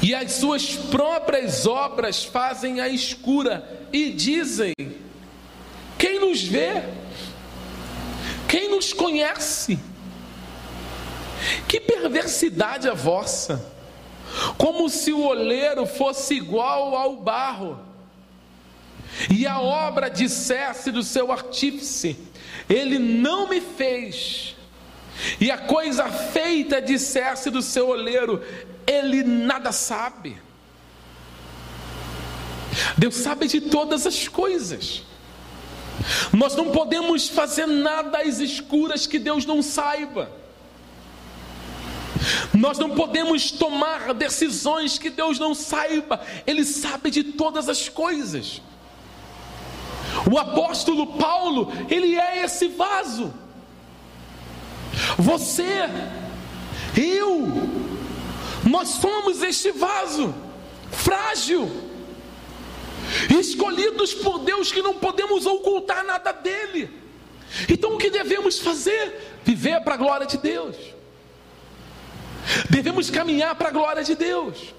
e as suas próprias obras fazem a escura, e dizem: Quem nos vê? Quem nos conhece? Que perversidade a vossa! Como se o oleiro fosse igual ao barro e a obra dissesse do seu artífice: Ele não me fez. E a coisa feita dissesse do seu oleiro: Ele nada sabe. Deus sabe de todas as coisas. Nós não podemos fazer nada às escuras que Deus não saiba. Nós não podemos tomar decisões que Deus não saiba. Ele sabe de todas as coisas. O apóstolo Paulo, ele é esse vaso. Você, eu, nós somos este vaso frágil, escolhidos por Deus que não podemos ocultar nada dele. Então o que devemos fazer? Viver para a glória de Deus. Devemos caminhar para a glória de Deus.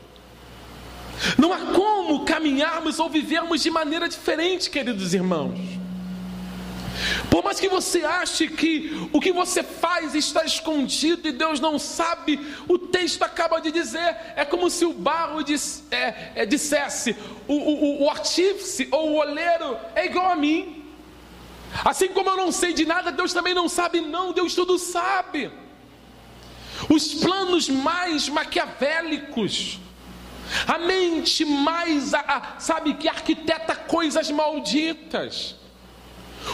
Não há como caminharmos ou vivermos de maneira diferente, queridos irmãos. Por mais que você ache que o que você faz está escondido e Deus não sabe, o texto acaba de dizer: é como se o barro é, é, dissesse, o, o, o artífice ou o oleiro é igual a mim. Assim como eu não sei de nada, Deus também não sabe, não, Deus tudo sabe. Os planos mais maquiavélicos, a mente mais, a, a, sabe, que arquiteta coisas malditas.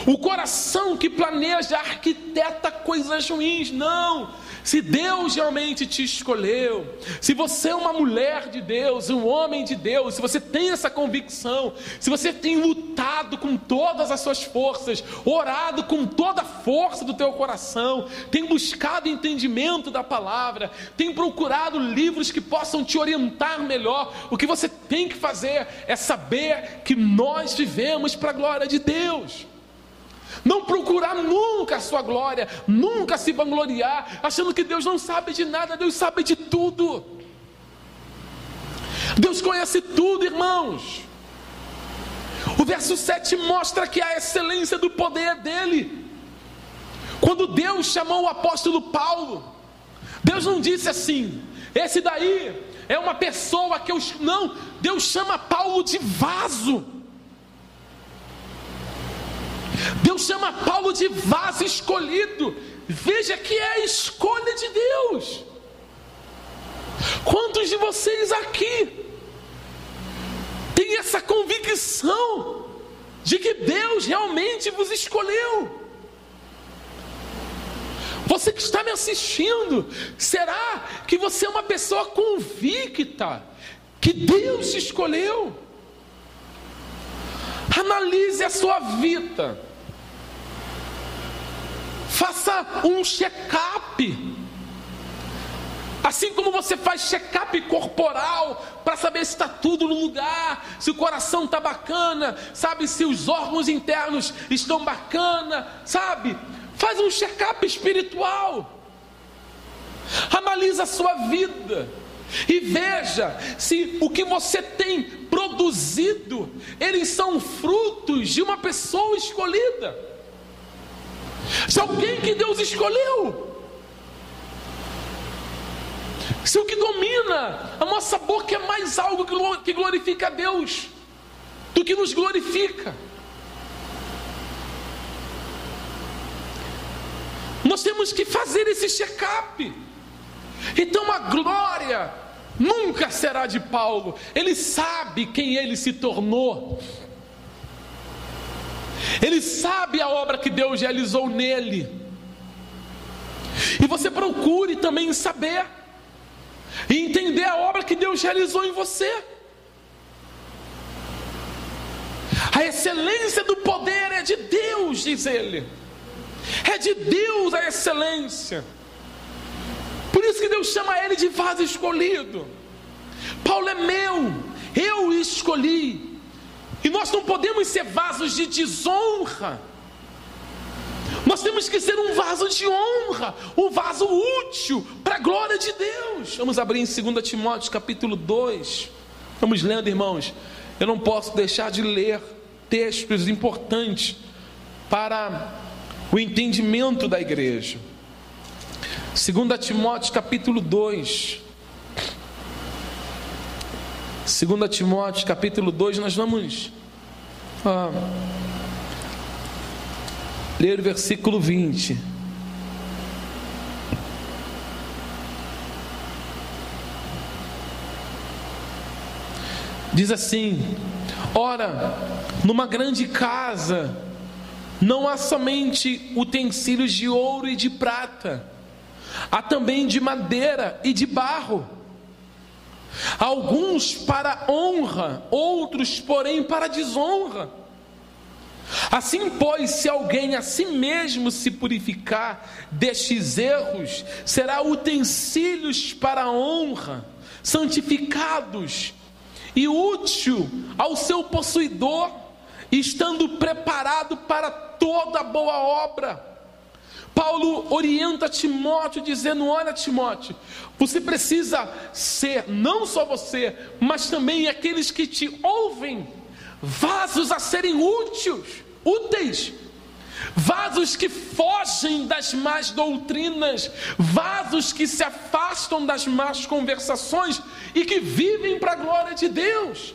O coração que planeja arquiteta coisas ruins. Não. Se Deus realmente te escolheu, se você é uma mulher de Deus, um homem de Deus, se você tem essa convicção, se você tem lutado com todas as suas forças, orado com toda a força do teu coração, tem buscado entendimento da palavra, tem procurado livros que possam te orientar melhor, o que você tem que fazer é saber que nós vivemos para a glória de Deus. Não procurar nunca a sua glória, nunca se vangloriar, achando que Deus não sabe de nada, Deus sabe de tudo. Deus conhece tudo, irmãos. O verso 7 mostra que a excelência do poder é dele. Quando Deus chamou o apóstolo Paulo, Deus não disse assim: esse daí é uma pessoa que eu. Não, Deus chama Paulo de vaso. Deus chama Paulo de vaso escolhido. Veja que é a escolha de Deus. Quantos de vocês aqui têm essa convicção de que Deus realmente vos escolheu? Você que está me assistindo, será que você é uma pessoa convicta que Deus te escolheu? Analise a sua vida. Faça um check-up. Assim como você faz check-up corporal para saber se está tudo no lugar, se o coração está bacana, sabe, se os órgãos internos estão bacana, sabe? Faz um check-up espiritual. Analisa a sua vida e veja se o que você tem produzido, eles são frutos de uma pessoa escolhida. Se alguém que Deus escolheu. Se o que domina a nossa boca é mais algo que glorifica a Deus do que nos glorifica. Nós temos que fazer esse check-up. Então a glória nunca será de Paulo. Ele sabe quem ele se tornou. Ele sabe a obra que Deus realizou nele. E você procure também saber e entender a obra que Deus realizou em você. A excelência do poder é de Deus, diz ele. É de Deus a excelência. Por isso que Deus chama ele de vaso escolhido. Paulo é meu, eu escolhi. E nós não podemos ser vasos de desonra. Nós temos que ser um vaso de honra, um vaso útil para a glória de Deus. Vamos abrir em 2 Timóteo capítulo 2. Vamos lendo, irmãos. Eu não posso deixar de ler textos importantes para o entendimento da igreja. 2 Timóteo capítulo 2. 2 Timóteo capítulo 2, nós vamos ah, ler o versículo 20. Diz assim: Ora, numa grande casa não há somente utensílios de ouro e de prata, há também de madeira e de barro. Alguns para honra, outros, porém, para desonra. Assim, pois, se alguém a si mesmo se purificar destes erros, será utensílios para honra, santificados e útil ao seu possuidor, estando preparado para toda boa obra. Paulo orienta Timóteo, dizendo: Olha, Timóteo, você precisa ser, não só você, mas também aqueles que te ouvem, vasos a serem úteis, úteis, vasos que fogem das más doutrinas, vasos que se afastam das más conversações e que vivem para a glória de Deus.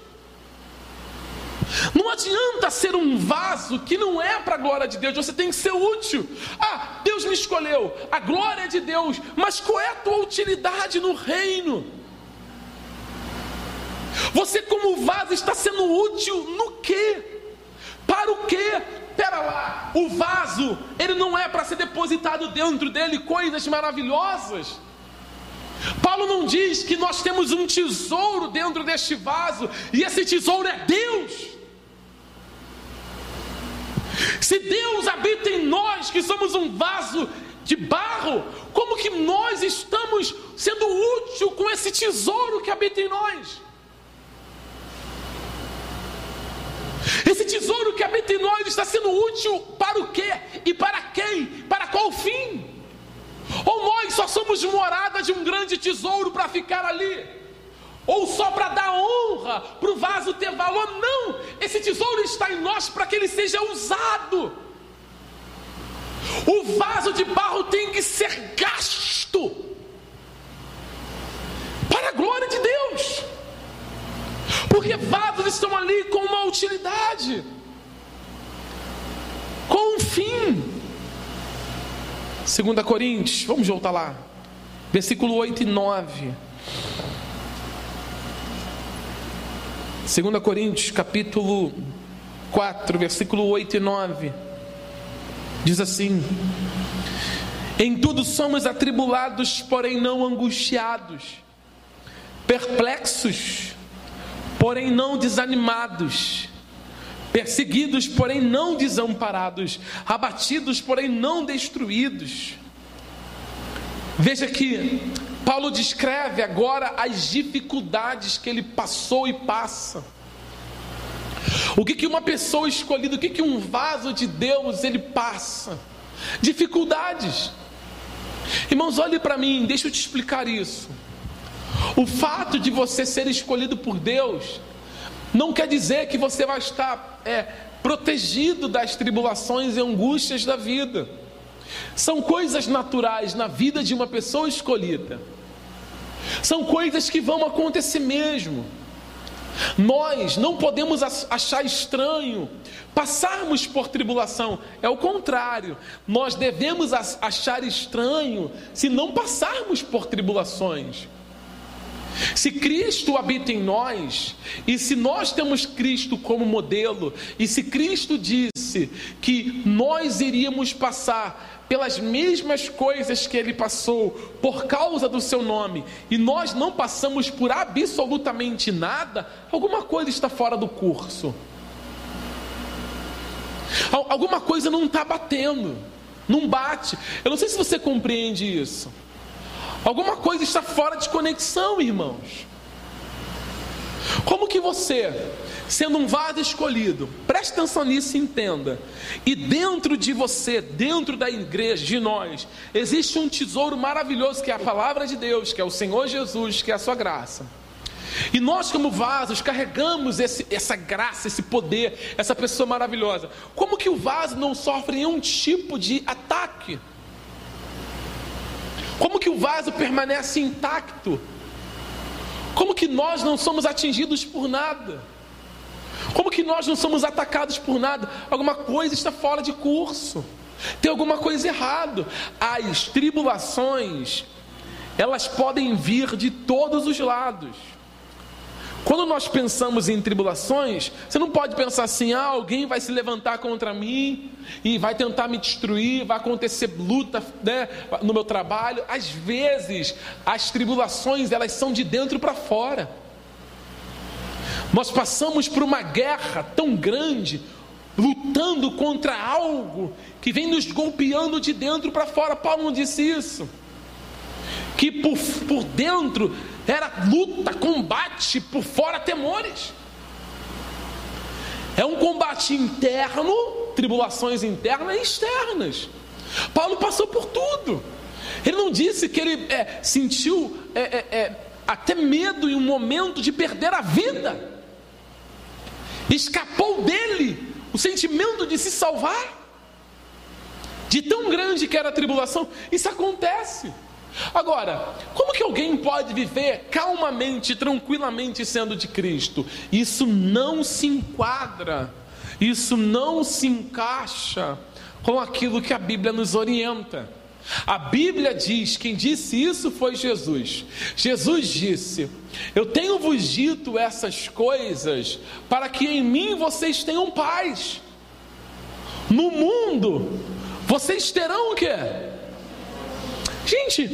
Não adianta ser um vaso que não é para a glória de Deus, você tem que ser útil. Ah, Deus me escolheu, a glória é de Deus, mas qual é a tua utilidade no reino? Você, como vaso, está sendo útil no quê? Para o quê? Pera lá, o vaso, ele não é para ser depositado dentro dele coisas maravilhosas. Paulo não diz que nós temos um tesouro dentro deste vaso e esse tesouro é Deus. Se Deus habita em nós, que somos um vaso de barro, como que nós estamos sendo útil com esse tesouro que habita em nós? Esse tesouro que habita em nós está sendo útil para o quê? E para quem? Para qual fim? Ou nós só somos morada de um grande tesouro para ficar ali? Ou só para dar honra, para o vaso ter valor. Não, esse tesouro está em nós para que ele seja usado. O vaso de barro tem que ser gasto para a glória de Deus, porque vasos estão ali com uma utilidade, com um fim. 2 Coríntios, vamos voltar lá, versículo 8 e 9. 2 Coríntios capítulo 4, versículo 8 e 9. Diz assim: Em tudo somos atribulados, porém não angustiados, perplexos, porém não desanimados, perseguidos, porém não desamparados, abatidos, porém não destruídos. Veja que Paulo descreve agora as dificuldades que ele passou e passa. O que, que uma pessoa escolhida, o que, que um vaso de Deus ele passa? Dificuldades. Irmãos, olhe para mim, deixa eu te explicar isso. O fato de você ser escolhido por Deus não quer dizer que você vai estar é, protegido das tribulações e angústias da vida. São coisas naturais na vida de uma pessoa escolhida. São coisas que vão acontecer mesmo. Nós não podemos achar estranho passarmos por tribulação, é o contrário, nós devemos achar estranho se não passarmos por tribulações. Se Cristo habita em nós, e se nós temos Cristo como modelo, e se Cristo disse que nós iríamos passar pelas mesmas coisas que ele passou por causa do seu nome, e nós não passamos por absolutamente nada, alguma coisa está fora do curso. Alguma coisa não está batendo, não bate. Eu não sei se você compreende isso. Alguma coisa está fora de conexão, irmãos. Como que você, sendo um vaso escolhido, preste atenção nisso e entenda. E dentro de você, dentro da igreja, de nós, existe um tesouro maravilhoso que é a palavra de Deus, que é o Senhor Jesus, que é a sua graça. E nós, como vasos, carregamos esse, essa graça, esse poder, essa pessoa maravilhosa. Como que o vaso não sofre nenhum tipo de ataque? Como que o vaso permanece intacto? Como que nós não somos atingidos por nada? Como que nós não somos atacados por nada? Alguma coisa está fora de curso. Tem alguma coisa errado. As tribulações, elas podem vir de todos os lados. Quando nós pensamos em tribulações, você não pode pensar assim: ah, alguém vai se levantar contra mim e vai tentar me destruir, vai acontecer luta né, no meu trabalho. Às vezes, as tribulações elas são de dentro para fora. Nós passamos por uma guerra tão grande, lutando contra algo que vem nos golpeando de dentro para fora. Paulo não disse isso. Que por, por dentro era luta, combate, por fora temores. É um combate interno, tribulações internas e externas. Paulo passou por tudo. Ele não disse que ele é, sentiu é, é, é até medo em um momento de perder a vida. Escapou dele o sentimento de se salvar. De tão grande que era a tribulação. Isso acontece. Agora, como que alguém pode viver calmamente, tranquilamente sendo de Cristo? Isso não se enquadra, isso não se encaixa com aquilo que a Bíblia nos orienta. A Bíblia diz: quem disse isso foi Jesus. Jesus disse: Eu tenho vos dito essas coisas para que em mim vocês tenham paz. No mundo vocês terão o que? Gente,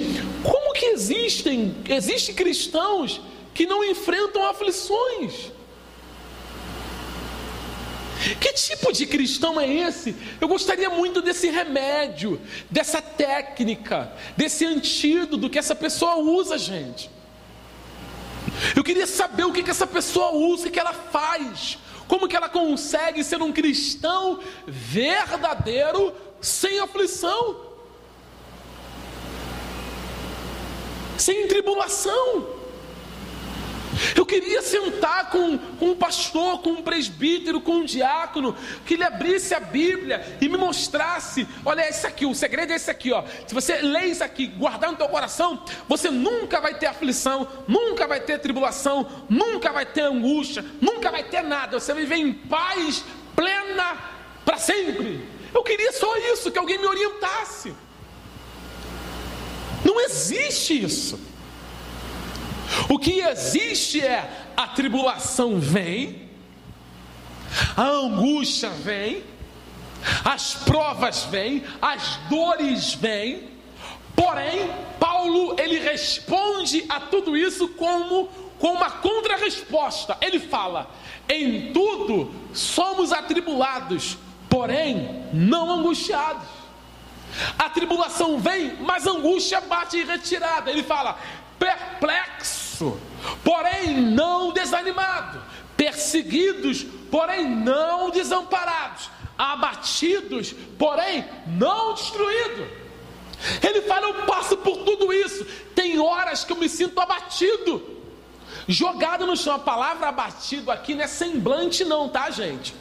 como que existem, existem cristãos que não enfrentam aflições? Que tipo de cristão é esse? Eu gostaria muito desse remédio, dessa técnica, desse antídoto que essa pessoa usa, gente. Eu queria saber o que, que essa pessoa usa, o que ela faz, como que ela consegue ser um cristão verdadeiro sem aflição. sem tribulação. Eu queria sentar com, com um pastor, com um presbítero, com um diácono, que ele abrisse a Bíblia e me mostrasse: olha, esse aqui, o segredo é esse aqui, ó. Se você lê isso aqui, guardar no teu coração, você nunca vai ter aflição, nunca vai ter tribulação, nunca vai ter angústia, nunca vai ter nada. Você vai viver em paz plena para sempre. Eu queria só isso, que alguém me orientasse. Não existe isso. O que existe é a tribulação vem, a angústia vem, as provas vêm, as dores vêm. Porém, Paulo ele responde a tudo isso como com uma contra-resposta. Ele fala: em tudo somos atribulados, porém não angustiados. A tribulação vem, mas a angústia bate em retirada. Ele fala: perplexo, porém não desanimado, perseguidos, porém não desamparados, abatidos, porém não destruídos. Ele fala: Eu passo por tudo isso. Tem horas que eu me sinto abatido, jogado no chão. A palavra abatido aqui não é semblante, não, tá, gente?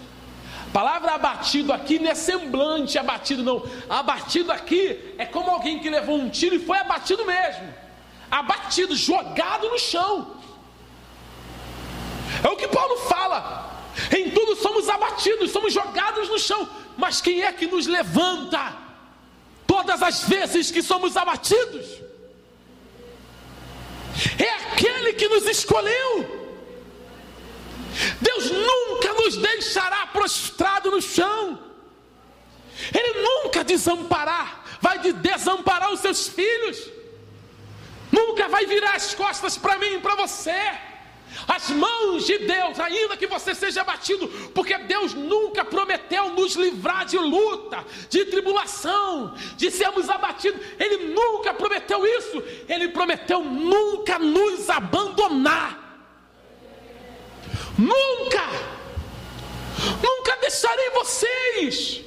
A palavra abatido aqui não é semblante abatido, não. Abatido aqui é como alguém que levou um tiro e foi abatido mesmo. Abatido, jogado no chão. É o que Paulo fala. Em tudo somos abatidos, somos jogados no chão. Mas quem é que nos levanta? Todas as vezes que somos abatidos, é aquele que nos escolheu. Deus nunca nos deixará prostrado no chão. Ele nunca desamparar, vai de desamparar os seus filhos. Nunca vai virar as costas para mim e para você. As mãos de Deus, ainda que você seja abatido, porque Deus nunca prometeu nos livrar de luta, de tribulação, de sermos abatidos. Ele nunca prometeu isso. Ele prometeu nunca nos abandonar. Nunca, nunca deixarei vocês.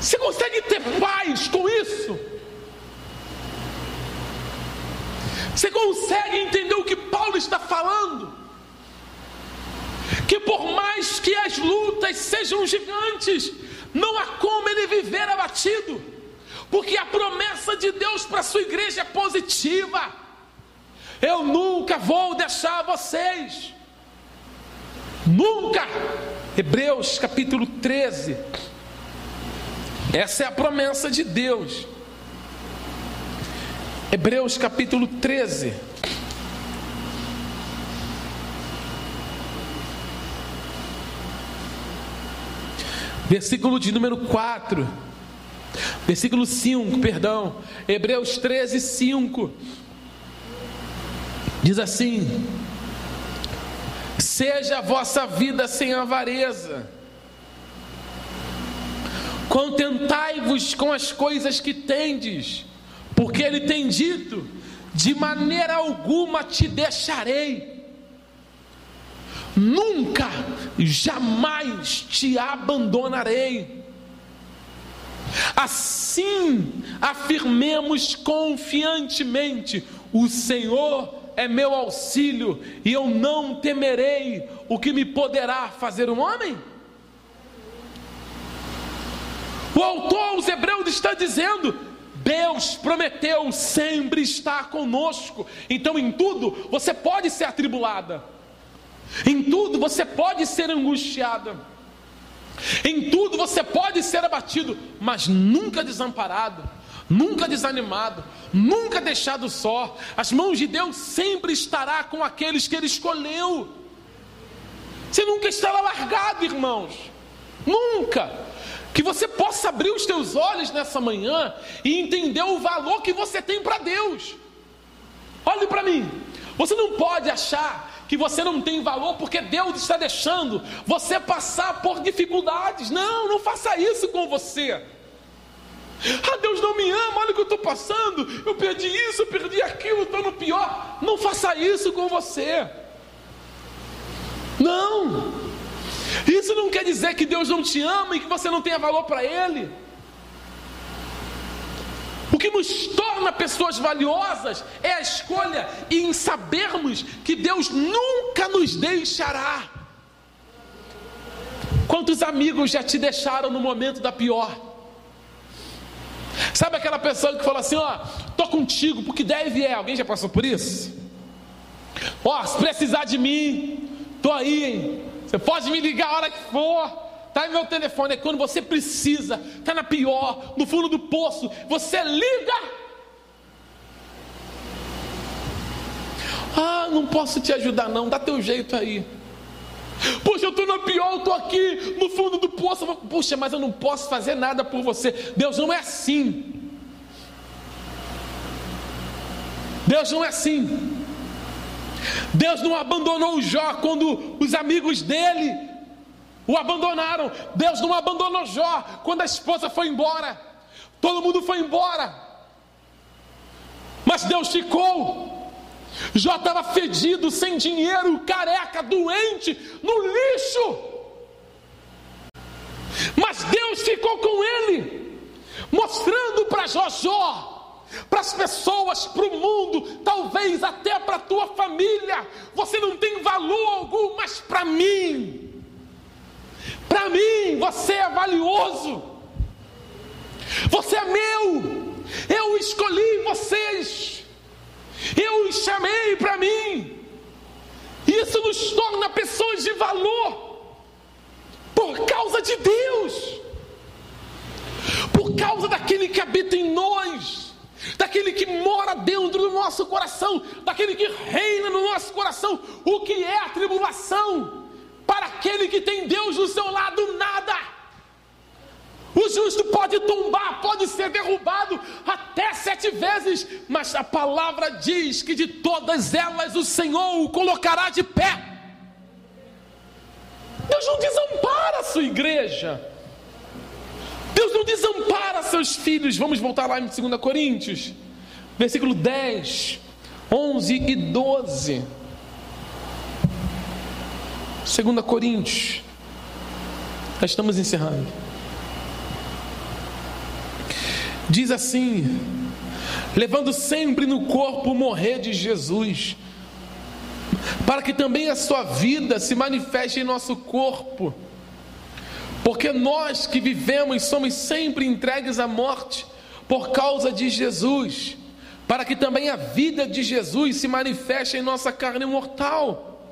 Você consegue ter paz com isso? Você consegue entender o que Paulo está falando? Que por mais que as lutas sejam gigantes, não há como ele viver abatido, porque a promessa de Deus para a sua igreja é positiva. Eu nunca vou deixar vocês, nunca. Hebreus capítulo 13, essa é a promessa de Deus. Hebreus capítulo 13. Versículo de número 4. Versículo 5, perdão. Hebreus 13, 5. Diz assim: Seja a vossa vida sem avareza. Contentai-vos com as coisas que tendes porque ele tem dito: de maneira alguma te deixarei, nunca, jamais te abandonarei. Assim afirmemos confiantemente: o Senhor é meu auxílio, e eu não temerei o que me poderá fazer um homem. O autor aos Hebreus está dizendo: Deus prometeu sempre estar conosco. Então, em tudo, você pode ser atribulada. Em tudo, você pode ser angustiada. Em tudo, você pode ser abatido, mas nunca desamparado, nunca desanimado, nunca deixado só. As mãos de Deus sempre estará com aqueles que Ele escolheu. Você nunca estará largado, irmãos. Nunca que você possa abrir os teus olhos nessa manhã e entender o valor que você tem para Deus. Olhe para mim. Você não pode achar que você não tem valor porque Deus está deixando você passar por dificuldades. Não, não faça isso com você. Ah, Deus não me ama, olha o que eu estou passando. Eu perdi isso, eu perdi aquilo, estou no pior. Não faça isso com você. Não. Isso não quer dizer que Deus não te ama e que você não tenha valor para Ele. O que nos torna pessoas valiosas é a escolha em sabermos que Deus nunca nos deixará. Quantos amigos já te deixaram no momento da pior? Sabe aquela pessoa que fala assim: Ó, tô contigo, porque deve é. Alguém já passou por isso? Ó, se precisar de mim, tô aí, hein? Você pode me ligar a hora que for. Tá em meu telefone. É quando você precisa. Tá na pior, no fundo do poço. Você liga. Ah, não posso te ajudar não. Dá teu jeito aí. Puxa, eu estou na pior, eu estou aqui no fundo do poço. Puxa, mas eu não posso fazer nada por você. Deus não é assim. Deus não é assim. Deus não abandonou Jó quando os amigos dele o abandonaram. Deus não abandonou Jó quando a esposa foi embora. Todo mundo foi embora. Mas Deus ficou. Jó estava fedido, sem dinheiro, careca, doente, no lixo. Mas Deus ficou com ele, mostrando para Jó para as pessoas, para o mundo, talvez até para a tua família. Você não tem valor algum, mas para mim, para mim, você é valioso. Você é meu. Eu escolhi vocês. Eu os chamei para mim. Isso nos torna pessoas de valor. Por causa de Deus. Por causa daquele que habita em nós daquele que mora dentro do nosso coração, daquele que reina no nosso coração. O que é a tribulação? Para aquele que tem Deus do seu lado, nada. O justo pode tombar, pode ser derrubado até sete vezes, mas a palavra diz que de todas elas o Senhor o colocará de pé. Deus não desampara a sua igreja. Deus não desampara seus filhos. Vamos voltar lá em 2 Coríntios, versículo 10, 11 e 12. 2 Coríntios, já estamos encerrando. Diz assim: levando sempre no corpo o morrer de Jesus, para que também a sua vida se manifeste em nosso corpo porque nós que vivemos somos sempre entregues à morte por causa de Jesus, para que também a vida de Jesus se manifeste em nossa carne mortal,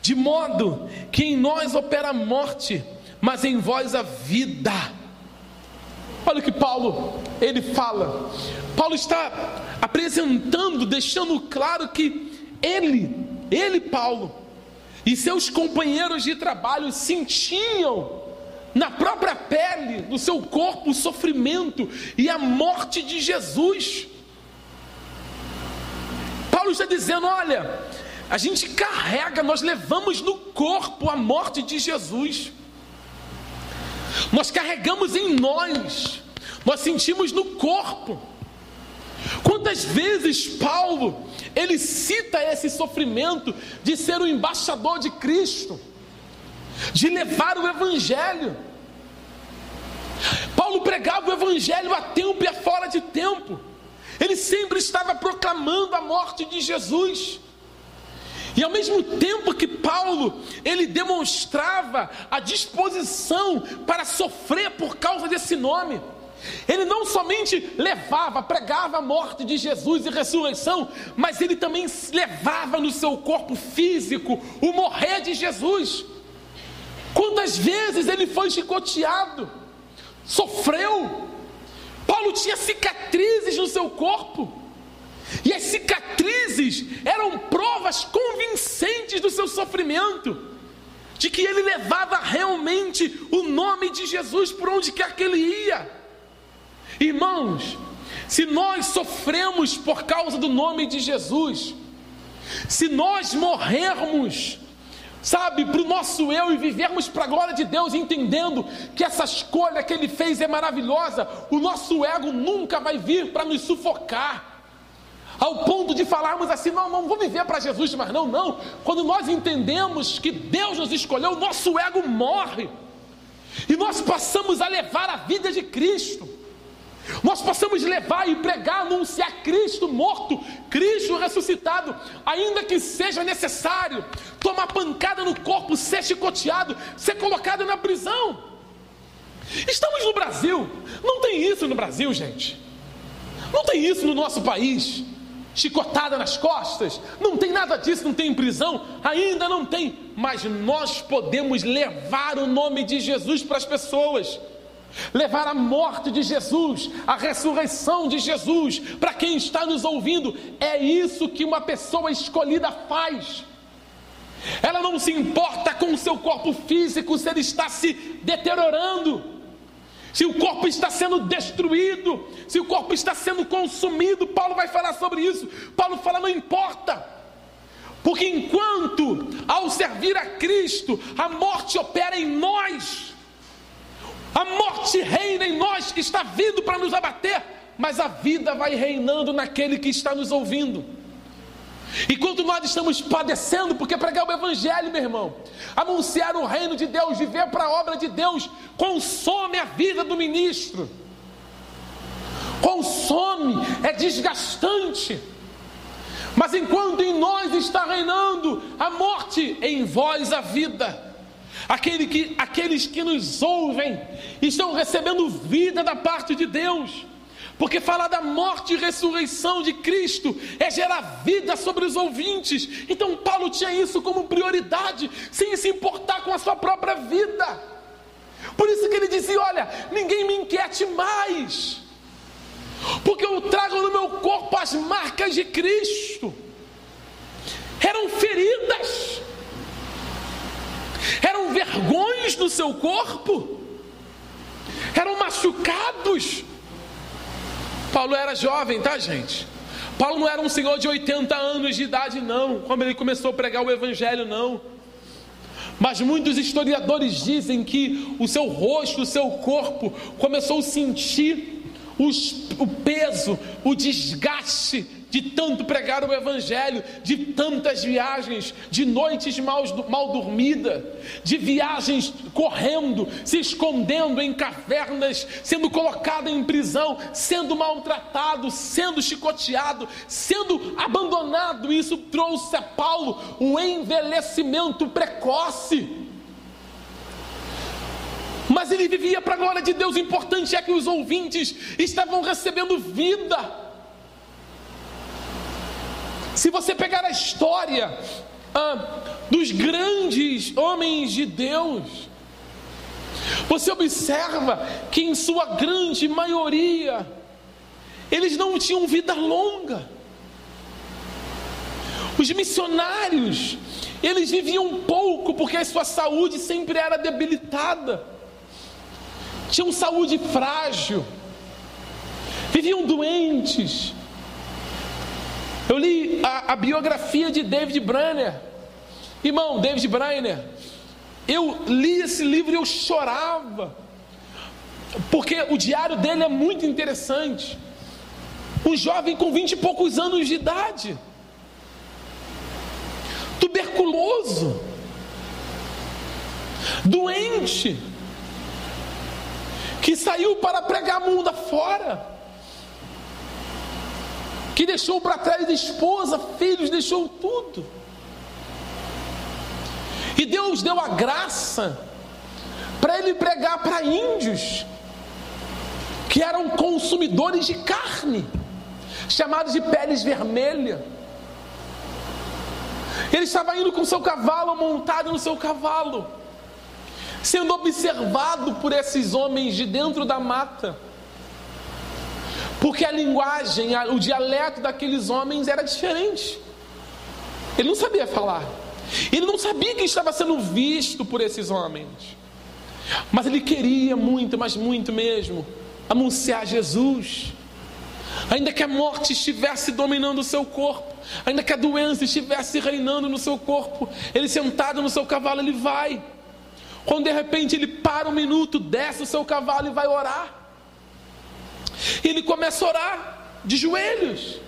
de modo que em nós opera a morte, mas em vós a vida. Olha o que Paulo ele fala. Paulo está apresentando, deixando claro que ele, ele Paulo e seus companheiros de trabalho sentiam na própria pele, no seu corpo, o sofrimento e a morte de Jesus. Paulo está dizendo: olha, a gente carrega, nós levamos no corpo a morte de Jesus, nós carregamos em nós, nós sentimos no corpo. Quantas vezes Paulo ele cita esse sofrimento de ser o embaixador de Cristo, de levar o Evangelho. Paulo pregava o evangelho a tempo e a fora de tempo. Ele sempre estava proclamando a morte de Jesus. E ao mesmo tempo que Paulo, ele demonstrava a disposição para sofrer por causa desse nome. Ele não somente levava, pregava a morte de Jesus e ressurreição, mas ele também levava no seu corpo físico o morrer de Jesus. Quantas vezes ele foi chicoteado? Sofreu. Paulo tinha cicatrizes no seu corpo. E as cicatrizes eram provas convincentes do seu sofrimento, de que ele levava realmente o nome de Jesus por onde quer que ele ia. Irmãos, se nós sofremos por causa do nome de Jesus, se nós morrermos sabe, para o nosso eu e vivermos para a glória de Deus, entendendo que essa escolha que Ele fez é maravilhosa, o nosso ego nunca vai vir para nos sufocar. Ao ponto de falarmos assim, não, não vou viver para Jesus, mas não, não. Quando nós entendemos que Deus nos escolheu, o nosso ego morre. E nós passamos a levar a vida de Cristo. Nós possamos levar e pregar, anunciar Cristo morto, Cristo ressuscitado, ainda que seja necessário tomar pancada no corpo, ser chicoteado, ser colocado na prisão. Estamos no Brasil, não tem isso no Brasil, gente. Não tem isso no nosso país. Chicotada nas costas, não tem nada disso, não tem prisão, ainda não tem, mas nós podemos levar o nome de Jesus para as pessoas levar a morte de Jesus, a ressurreição de Jesus, para quem está nos ouvindo, é isso que uma pessoa escolhida faz. Ela não se importa com o seu corpo físico se ele está se deteriorando, se o corpo está sendo destruído, se o corpo está sendo consumido. Paulo vai falar sobre isso. Paulo fala: não importa. Porque enquanto ao servir a Cristo, a morte opera em nós, a morte reina em nós, está vindo para nos abater, mas a vida vai reinando naquele que está nos ouvindo. Enquanto nós estamos padecendo, porque pregar o Evangelho, meu irmão, anunciar o reino de Deus, viver para a obra de Deus, consome a vida do ministro, consome, é desgastante. Mas enquanto em nós está reinando a morte, em vós a vida. Aquele que, aqueles que nos ouvem estão recebendo vida da parte de Deus. Porque falar da morte e ressurreição de Cristo é gerar vida sobre os ouvintes. Então Paulo tinha isso como prioridade, sem se importar com a sua própria vida. Por isso que ele dizia: Olha, ninguém me inquiete mais, porque eu trago no meu corpo as marcas de Cristo. Eram feridas, eram vergões no seu corpo, eram machucados Paulo era jovem, tá, gente? Paulo não era um senhor de 80 anos de idade, não, como ele começou a pregar o evangelho, não. Mas muitos historiadores dizem que o seu rosto, o seu corpo começou a sentir os, o peso, o desgaste de tanto pregar o Evangelho, de tantas viagens, de noites mal, mal dormidas, de viagens correndo, se escondendo em cavernas, sendo colocado em prisão, sendo maltratado, sendo chicoteado, sendo abandonado. Isso trouxe a Paulo um envelhecimento precoce. Mas ele vivia para a glória de Deus. O importante é que os ouvintes estavam recebendo vida se você pegar a história ah, dos grandes homens de Deus, você observa que em sua grande maioria, eles não tinham vida longa. Os missionários, eles viviam pouco porque a sua saúde sempre era debilitada, tinham saúde frágil, viviam doentes, eu li a, a biografia de David Brenner. Irmão, David Brenner. Eu li esse livro e eu chorava. Porque o diário dele é muito interessante. Um jovem com vinte e poucos anos de idade. Tuberculoso. Doente. Que saiu para pregar mundo afora que deixou para trás esposa, filhos, deixou tudo. E Deus deu a graça para ele pregar para índios que eram consumidores de carne, chamados de peles vermelhas. Ele estava indo com seu cavalo, montado no seu cavalo, sendo observado por esses homens de dentro da mata. Porque a linguagem, o dialeto daqueles homens era diferente. Ele não sabia falar. Ele não sabia que estava sendo visto por esses homens. Mas ele queria muito, mas muito mesmo, anunciar Jesus. Ainda que a morte estivesse dominando o seu corpo, ainda que a doença estivesse reinando no seu corpo, ele sentado no seu cavalo, ele vai. Quando de repente ele para um minuto, desce o seu cavalo e vai orar. Ele começa a orar de joelhos.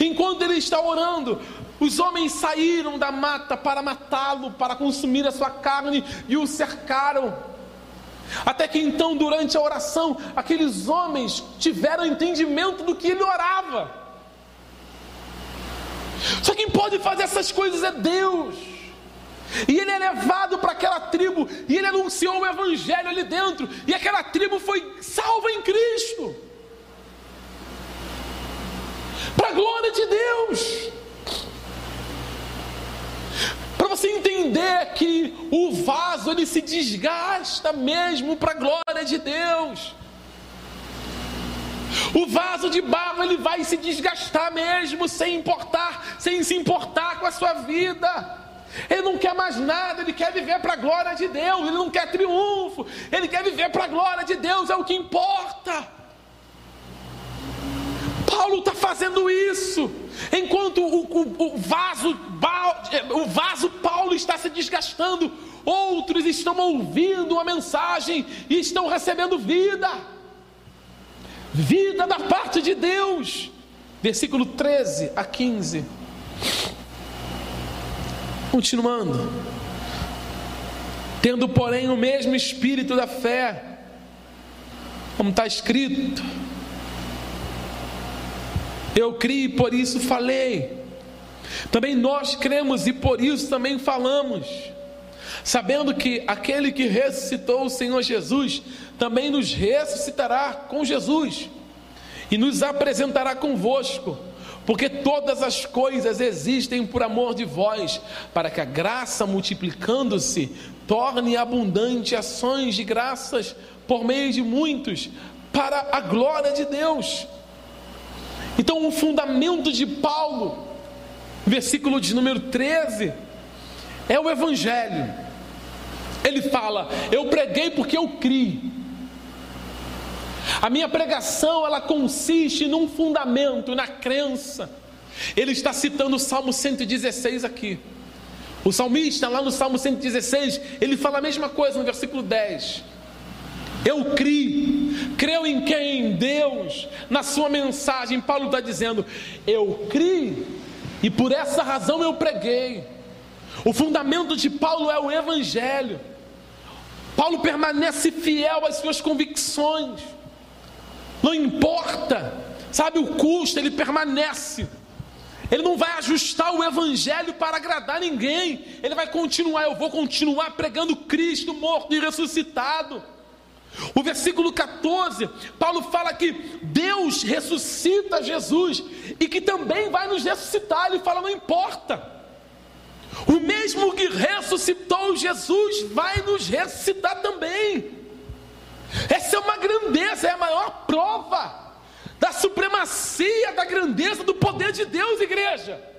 Enquanto ele está orando, os homens saíram da mata para matá-lo, para consumir a sua carne e o cercaram. Até que então, durante a oração, aqueles homens tiveram entendimento do que ele orava. Só quem pode fazer essas coisas é Deus. E ele é levado para aquela tribo, e ele anunciou o evangelho ali dentro, e aquela tribo foi salva em Cristo. Para a glória de Deus. Para você entender que o vaso ele se desgasta mesmo para a glória de Deus. O vaso de barro ele vai se desgastar mesmo sem importar, sem se importar com a sua vida. Ele não quer mais nada, ele quer viver para a glória de Deus, ele não quer triunfo, ele quer viver para a glória de Deus, é o que importa. Paulo está fazendo isso. enquanto o, o, o, vaso, o vaso Paulo está se desgastando, outros estão ouvindo a mensagem e estão recebendo vida, vida da parte de Deus. Versículo 13 a 15. Continuando. Tendo, porém, o mesmo espírito da fé, como está escrito, eu criei e por isso falei. Também nós cremos e por isso também falamos, sabendo que aquele que ressuscitou o Senhor Jesus também nos ressuscitará com Jesus e nos apresentará convosco, porque todas as coisas existem por amor de vós, para que a graça multiplicando-se torne abundante ações de graças por meio de muitos, para a glória de Deus. Então, o fundamento de Paulo, versículo de número 13, é o Evangelho. Ele fala: Eu preguei porque eu criei. A minha pregação ela consiste num fundamento, na crença. Ele está citando o Salmo 116 aqui. O salmista, lá no Salmo 116, ele fala a mesma coisa no versículo 10. Eu criei, creu em quem? Em Deus. Na sua mensagem, Paulo está dizendo: Eu criei, e por essa razão eu preguei. O fundamento de Paulo é o Evangelho. Paulo permanece fiel às suas convicções, não importa, sabe, o custo, ele permanece. Ele não vai ajustar o evangelho para agradar ninguém. Ele vai continuar, eu vou continuar pregando Cristo morto e ressuscitado. O versículo 14, Paulo fala que Deus ressuscita Jesus e que também vai nos ressuscitar. Ele fala: não importa. O mesmo que ressuscitou Jesus vai nos ressuscitar também. Essa é uma grandeza, é a maior prova da supremacia, da grandeza do poder de Deus, igreja.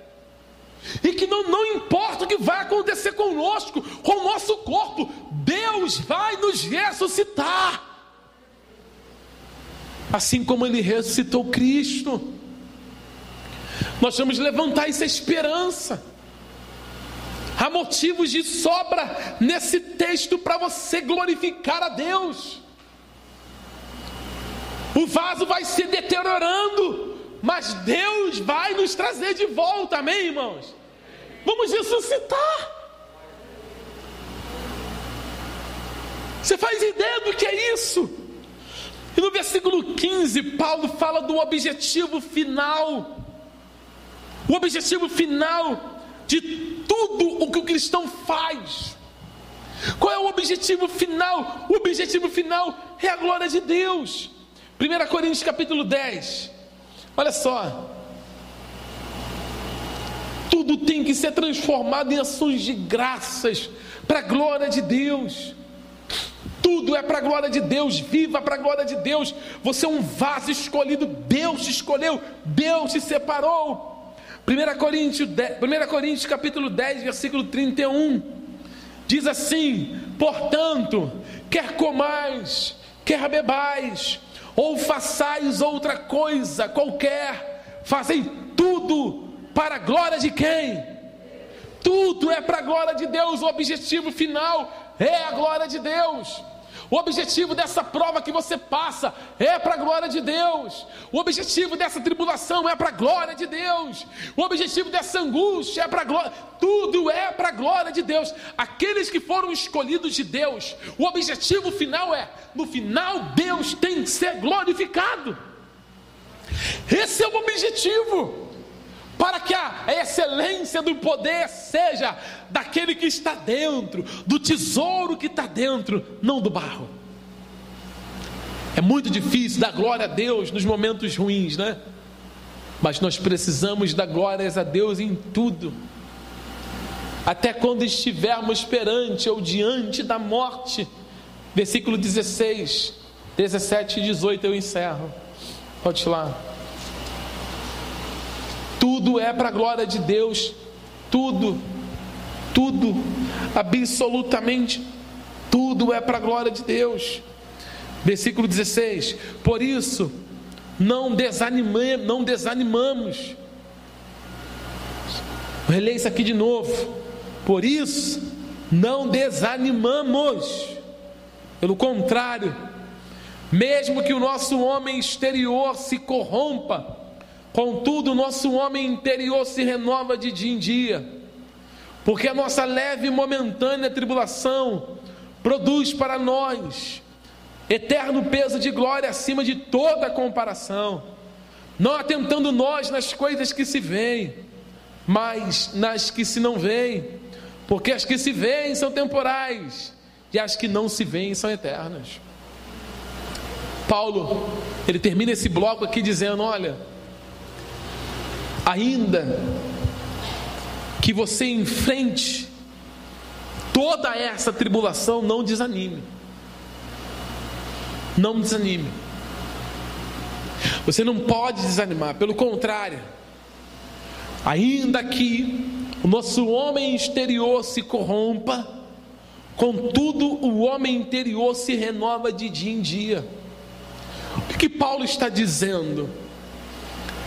E que não, não importa o que vai acontecer conosco, com o nosso corpo, Deus vai nos ressuscitar. Assim como Ele ressuscitou Cristo. Nós vamos levantar essa esperança. Há motivos de sobra nesse texto para você glorificar a Deus. O vaso vai se deteriorando, mas Deus vai nos trazer de volta, amém, irmãos? Vamos ressuscitar. Você faz ideia do que é isso? E no versículo 15, Paulo fala do objetivo final. O objetivo final de tudo o que o cristão faz. Qual é o objetivo final? O objetivo final é a glória de Deus. 1 Coríntios capítulo 10. Olha só. Tudo tem que ser transformado em ações de graças para a glória de Deus. Tudo é para a glória de Deus, viva para a glória de Deus. Você é um vaso escolhido, Deus te escolheu, Deus te separou. 1 Coríntios, 1 Coríntios capítulo 10, versículo 31, diz assim: Portanto, quer comais, quer bebais, ou façais outra coisa qualquer, fazem tudo para a glória de quem? Tudo é para a glória de Deus, o objetivo final é a glória de Deus. O objetivo dessa prova que você passa é para a glória de Deus. O objetivo dessa tribulação é para a glória de Deus. O objetivo dessa angústia é para a glória. Tudo é para a glória de Deus. Aqueles que foram escolhidos de Deus, o objetivo final é: no final, Deus tem que ser glorificado. Esse é o objetivo para que a excelência do poder seja daquele que está dentro, do tesouro que está dentro, não do barro. É muito difícil dar glória a Deus nos momentos ruins, né? Mas nós precisamos dar glórias a Deus em tudo. Até quando estivermos perante ou diante da morte. Versículo 16, 17 e 18 eu encerro. Pode ir lá. Tudo é para a glória de Deus. Tudo, tudo, absolutamente tudo é para a glória de Deus. Versículo 16: Por isso, não, desanime, não desanimamos, Vou reler isso aqui de novo. Por isso, não desanimamos. Pelo contrário, mesmo que o nosso homem exterior se corrompa, contudo, nosso homem interior se renova de dia em dia, porque a nossa leve e momentânea tribulação produz para nós eterno peso de glória acima de toda comparação, não atentando nós nas coisas que se veem, mas nas que se não veem, porque as que se veem são temporais e as que não se veem são eternas. Paulo, ele termina esse bloco aqui dizendo: Olha, ainda que você enfrente toda essa tribulação, não desanime. Não desanime. Você não pode desanimar, pelo contrário, ainda que o nosso homem exterior se corrompa, contudo o homem interior se renova de dia em dia. O que, que Paulo está dizendo?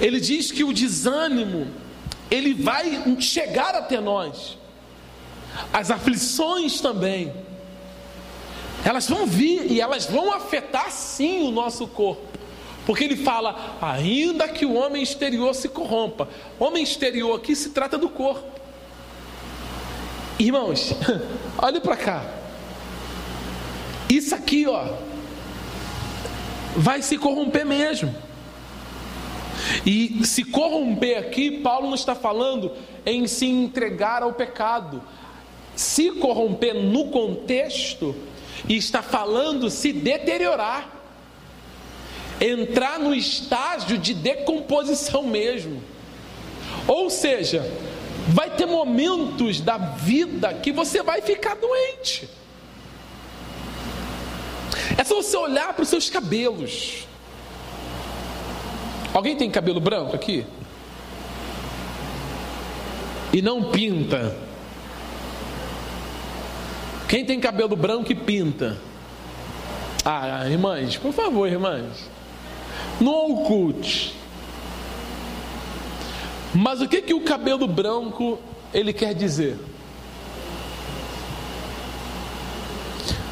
Ele diz que o desânimo ele vai chegar até nós. As aflições também. Elas vão vir e elas vão afetar sim o nosso corpo. Porque ele fala, ainda que o homem exterior se corrompa. Homem exterior aqui se trata do corpo. Irmãos, (laughs) olhe para cá. Isso aqui, ó, vai se corromper mesmo. E se corromper aqui, Paulo não está falando em se entregar ao pecado. Se corromper no contexto, está falando se deteriorar, entrar no estágio de decomposição mesmo. Ou seja, vai ter momentos da vida que você vai ficar doente. É só você olhar para os seus cabelos. Alguém tem cabelo branco aqui? E não pinta. Quem tem cabelo branco e pinta? Ah, irmãs, por favor, irmãs. Não oculte. Mas o que que o cabelo branco ele quer dizer?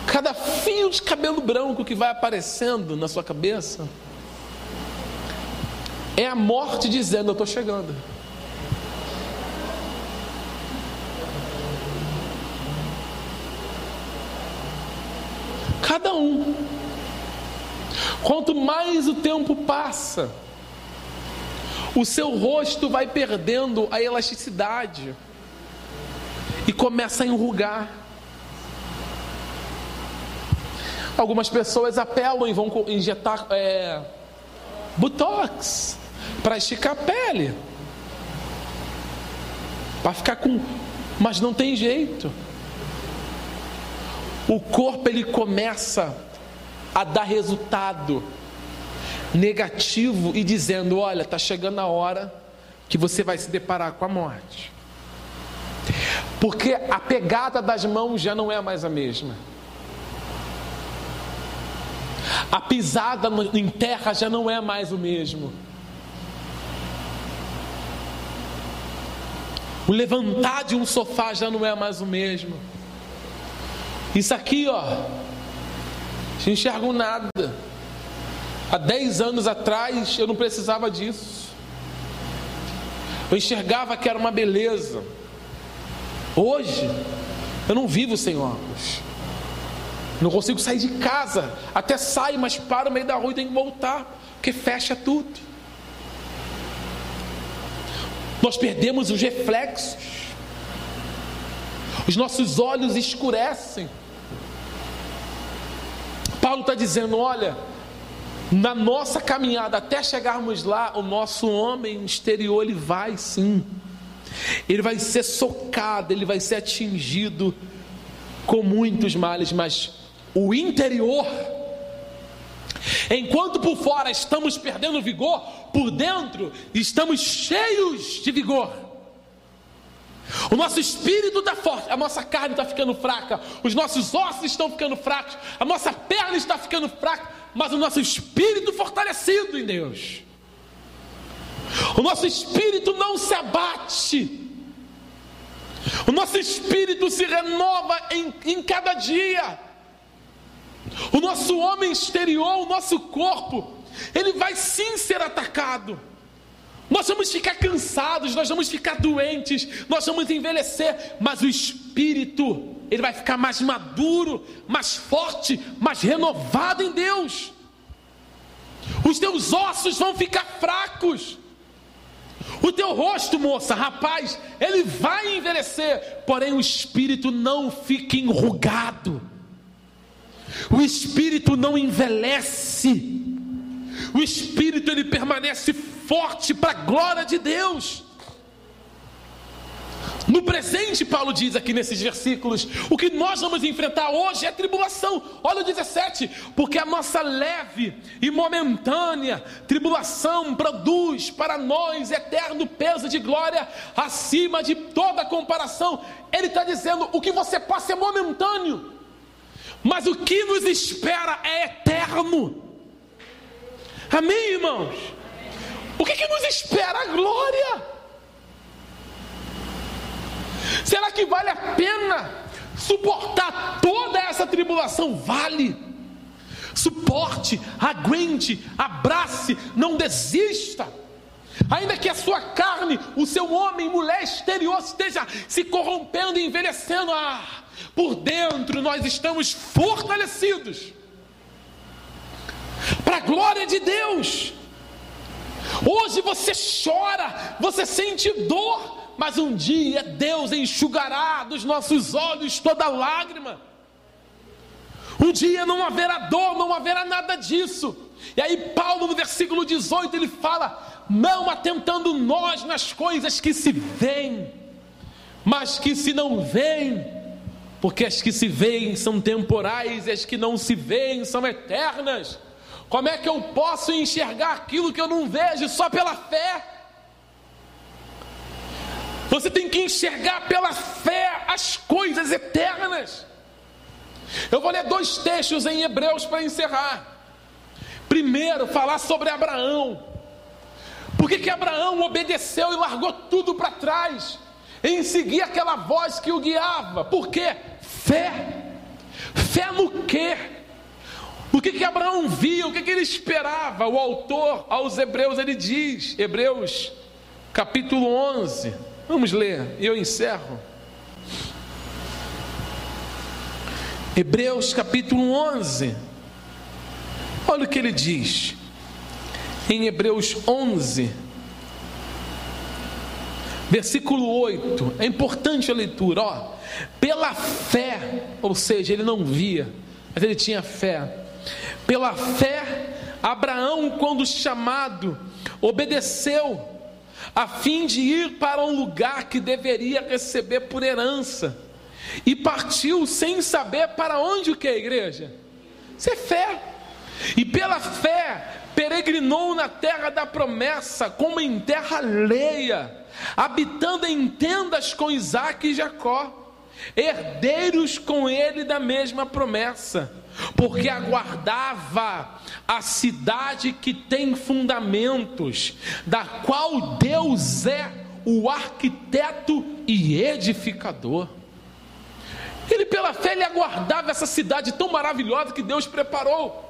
Cada fio de cabelo branco que vai aparecendo na sua cabeça é a morte dizendo: Eu estou chegando. Cada um. Quanto mais o tempo passa, o seu rosto vai perdendo a elasticidade e começa a enrugar. Algumas pessoas apelam e vão injetar é, botox para esticar a pele, para ficar com. Mas não tem jeito. O corpo ele começa a dar resultado negativo e dizendo: olha, está chegando a hora que você vai se deparar com a morte. Porque a pegada das mãos já não é mais a mesma. A pisada em terra já não é mais o mesmo. O levantar de um sofá já não é mais o mesmo. Isso aqui, ó, não enxergo nada. Há 10 anos atrás eu não precisava disso. Eu enxergava que era uma beleza. Hoje eu não vivo sem óculos. Não consigo sair de casa. Até saio, mas paro no meio da rua e tenho que voltar. Porque fecha tudo. Nós perdemos os reflexos. Os nossos olhos escurecem. Paulo está dizendo: olha, na nossa caminhada até chegarmos lá, o nosso homem exterior ele vai sim, ele vai ser socado, ele vai ser atingido com muitos males, mas o interior, enquanto por fora estamos perdendo vigor, por dentro estamos cheios de vigor. O nosso espírito está forte, a nossa carne está ficando fraca, os nossos ossos estão ficando fracos, a nossa perna está ficando fraca, mas o nosso espírito fortalecido em Deus. O nosso espírito não se abate. O nosso espírito se renova em, em cada dia. O nosso homem exterior, o nosso corpo, ele vai sim ser atacado. Nós vamos ficar cansados, nós vamos ficar doentes, nós vamos envelhecer, mas o espírito, ele vai ficar mais maduro, mais forte, mais renovado em Deus. Os teus ossos vão ficar fracos. O teu rosto, moça, rapaz, ele vai envelhecer, porém o espírito não fica enrugado. O espírito não envelhece. O espírito ele permanece forte para a glória de Deus. No presente, Paulo diz aqui nesses versículos: o que nós vamos enfrentar hoje é tribulação. Olha o 17: porque a nossa leve e momentânea tribulação produz para nós eterno peso de glória acima de toda comparação. Ele está dizendo: o que você passa é momentâneo, mas o que nos espera é eterno. Amém, irmãos? O que, que nos espera? A glória. Será que vale a pena suportar toda essa tribulação? Vale. Suporte, aguente, abrace, não desista. Ainda que a sua carne, o seu homem, mulher exterior esteja se corrompendo e envelhecendo, ah, por dentro nós estamos fortalecidos. Para a glória de Deus. Hoje você chora, você sente dor, mas um dia Deus enxugará dos nossos olhos toda lágrima. Um dia não haverá dor, não haverá nada disso. E aí, Paulo, no versículo 18, ele fala: Não atentando nós nas coisas que se veem, mas que se não veem, porque as que se veem são temporais e as que não se veem são eternas. Como é que eu posso enxergar aquilo que eu não vejo só pela fé? Você tem que enxergar pela fé as coisas eternas. Eu vou ler dois textos em Hebreus para encerrar. Primeiro, falar sobre Abraão. Por que, que Abraão obedeceu e largou tudo para trás em seguir aquela voz que o guiava? Por quê? Fé. Fé no quê? O que, que Abraão via? O que, que ele esperava? O autor aos Hebreus ele diz, Hebreus capítulo 11, Vamos ler e eu encerro. Hebreus capítulo 11. Olha o que ele diz. Em Hebreus 11, versículo 8. É importante a leitura, ó. Pela fé, ou seja, ele não via, mas ele tinha fé. Pela fé, Abraão, quando chamado, obedeceu a fim de ir para um lugar que deveria receber por herança. E partiu sem saber para onde o que, igreja? Isso é fé. E pela fé peregrinou na terra da promessa, como em terra alheia, habitando em tendas com Isaac e Jacó, herdeiros com ele da mesma promessa porque aguardava a cidade que tem fundamentos, da qual Deus é o arquiteto e edificador. Ele, pela fé, ele aguardava essa cidade tão maravilhosa que Deus preparou.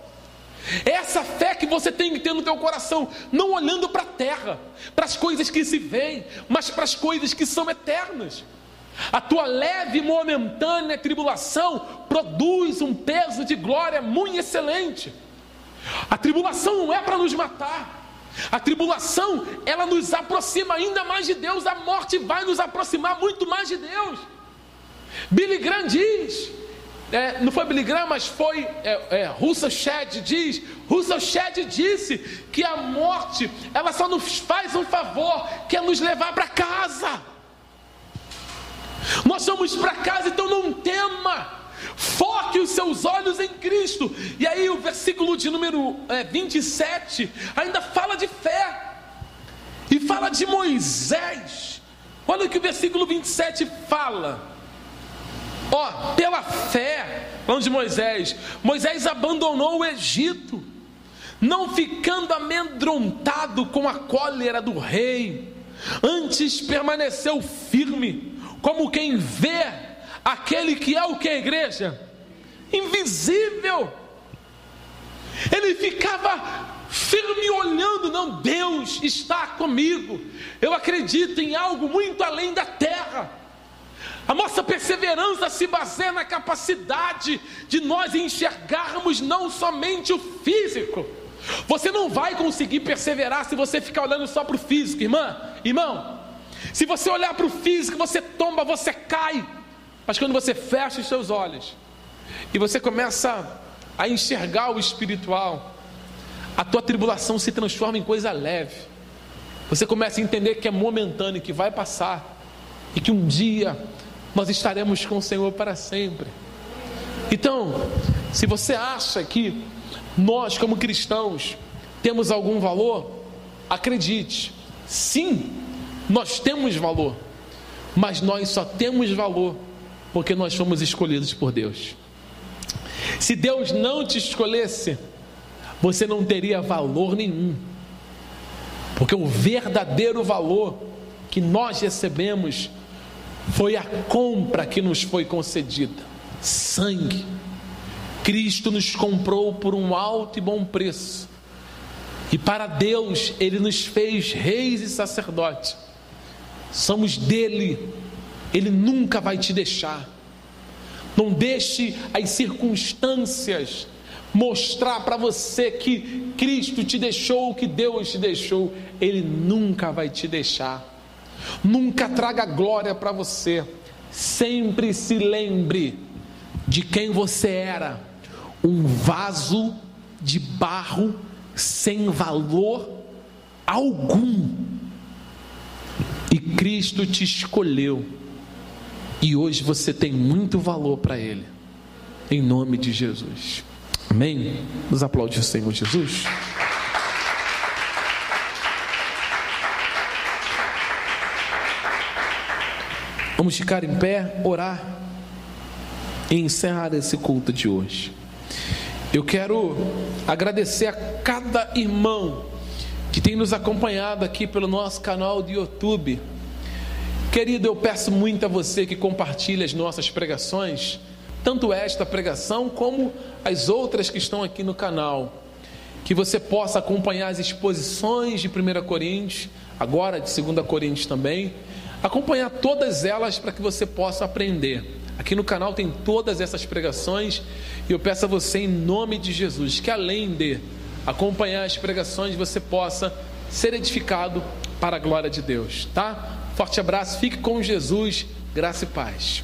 Essa fé que você tem que ter no teu coração, não olhando para a terra, para as coisas que se veem, mas para as coisas que são eternas. A tua leve e momentânea tribulação produz um peso de glória muito excelente. A tribulação não é para nos matar. A tribulação, ela nos aproxima ainda mais de Deus. A morte vai nos aproximar muito mais de Deus. Billy Graham diz, é, não foi Billy Graham, mas foi é, é, Russell Shedd diz, Russell Shedd disse que a morte, ela só nos faz um favor, que é nos levar para casa. Nós somos para casa, então não tema. Foque os seus olhos em Cristo. E aí, o versículo de número é, 27 ainda fala de fé. E fala de Moisés. Olha o que o versículo 27 fala. Ó, pela fé, falando de Moisés, Moisés abandonou o Egito, não ficando amedrontado com a cólera do rei, antes permaneceu firme como quem vê aquele que é o que a igreja? Invisível. Ele ficava firme olhando, não, Deus está comigo. Eu acredito em algo muito além da terra. A nossa perseverança se baseia na capacidade de nós enxergarmos não somente o físico. Você não vai conseguir perseverar se você ficar olhando só para o físico, irmã, irmão. Se você olhar para o físico, você tomba, você cai. Mas quando você fecha os seus olhos e você começa a enxergar o espiritual, a tua tribulação se transforma em coisa leve. Você começa a entender que é momentâneo, que vai passar e que um dia nós estaremos com o Senhor para sempre. Então, se você acha que nós, como cristãos, temos algum valor, acredite, sim, nós temos valor, mas nós só temos valor porque nós fomos escolhidos por Deus. Se Deus não te escolhesse, você não teria valor nenhum, porque o verdadeiro valor que nós recebemos foi a compra que nos foi concedida sangue. Cristo nos comprou por um alto e bom preço. E para Deus, Ele nos fez reis e sacerdotes. Somos dele, Ele nunca vai te deixar. Não deixe as circunstâncias mostrar para você que Cristo te deixou, que Deus te deixou. Ele nunca vai te deixar. Nunca traga glória para você. Sempre se lembre de quem você era: um vaso de barro sem valor algum. E Cristo te escolheu. E hoje você tem muito valor para Ele. Em nome de Jesus. Amém? Nos aplaude o Senhor Jesus. Vamos ficar em pé, orar e encerrar esse culto de hoje. Eu quero agradecer a cada irmão que tem nos acompanhado aqui pelo nosso canal de YouTube. Querido, eu peço muito a você que compartilhe as nossas pregações, tanto esta pregação como as outras que estão aqui no canal. Que você possa acompanhar as exposições de 1 Coríntios, agora de 2 Coríntios também acompanhar todas elas para que você possa aprender. Aqui no canal tem todas essas pregações e eu peço a você, em nome de Jesus, que além de acompanhar as pregações, você possa ser edificado para a glória de Deus, tá? Forte abraço, fique com Jesus, graça e paz.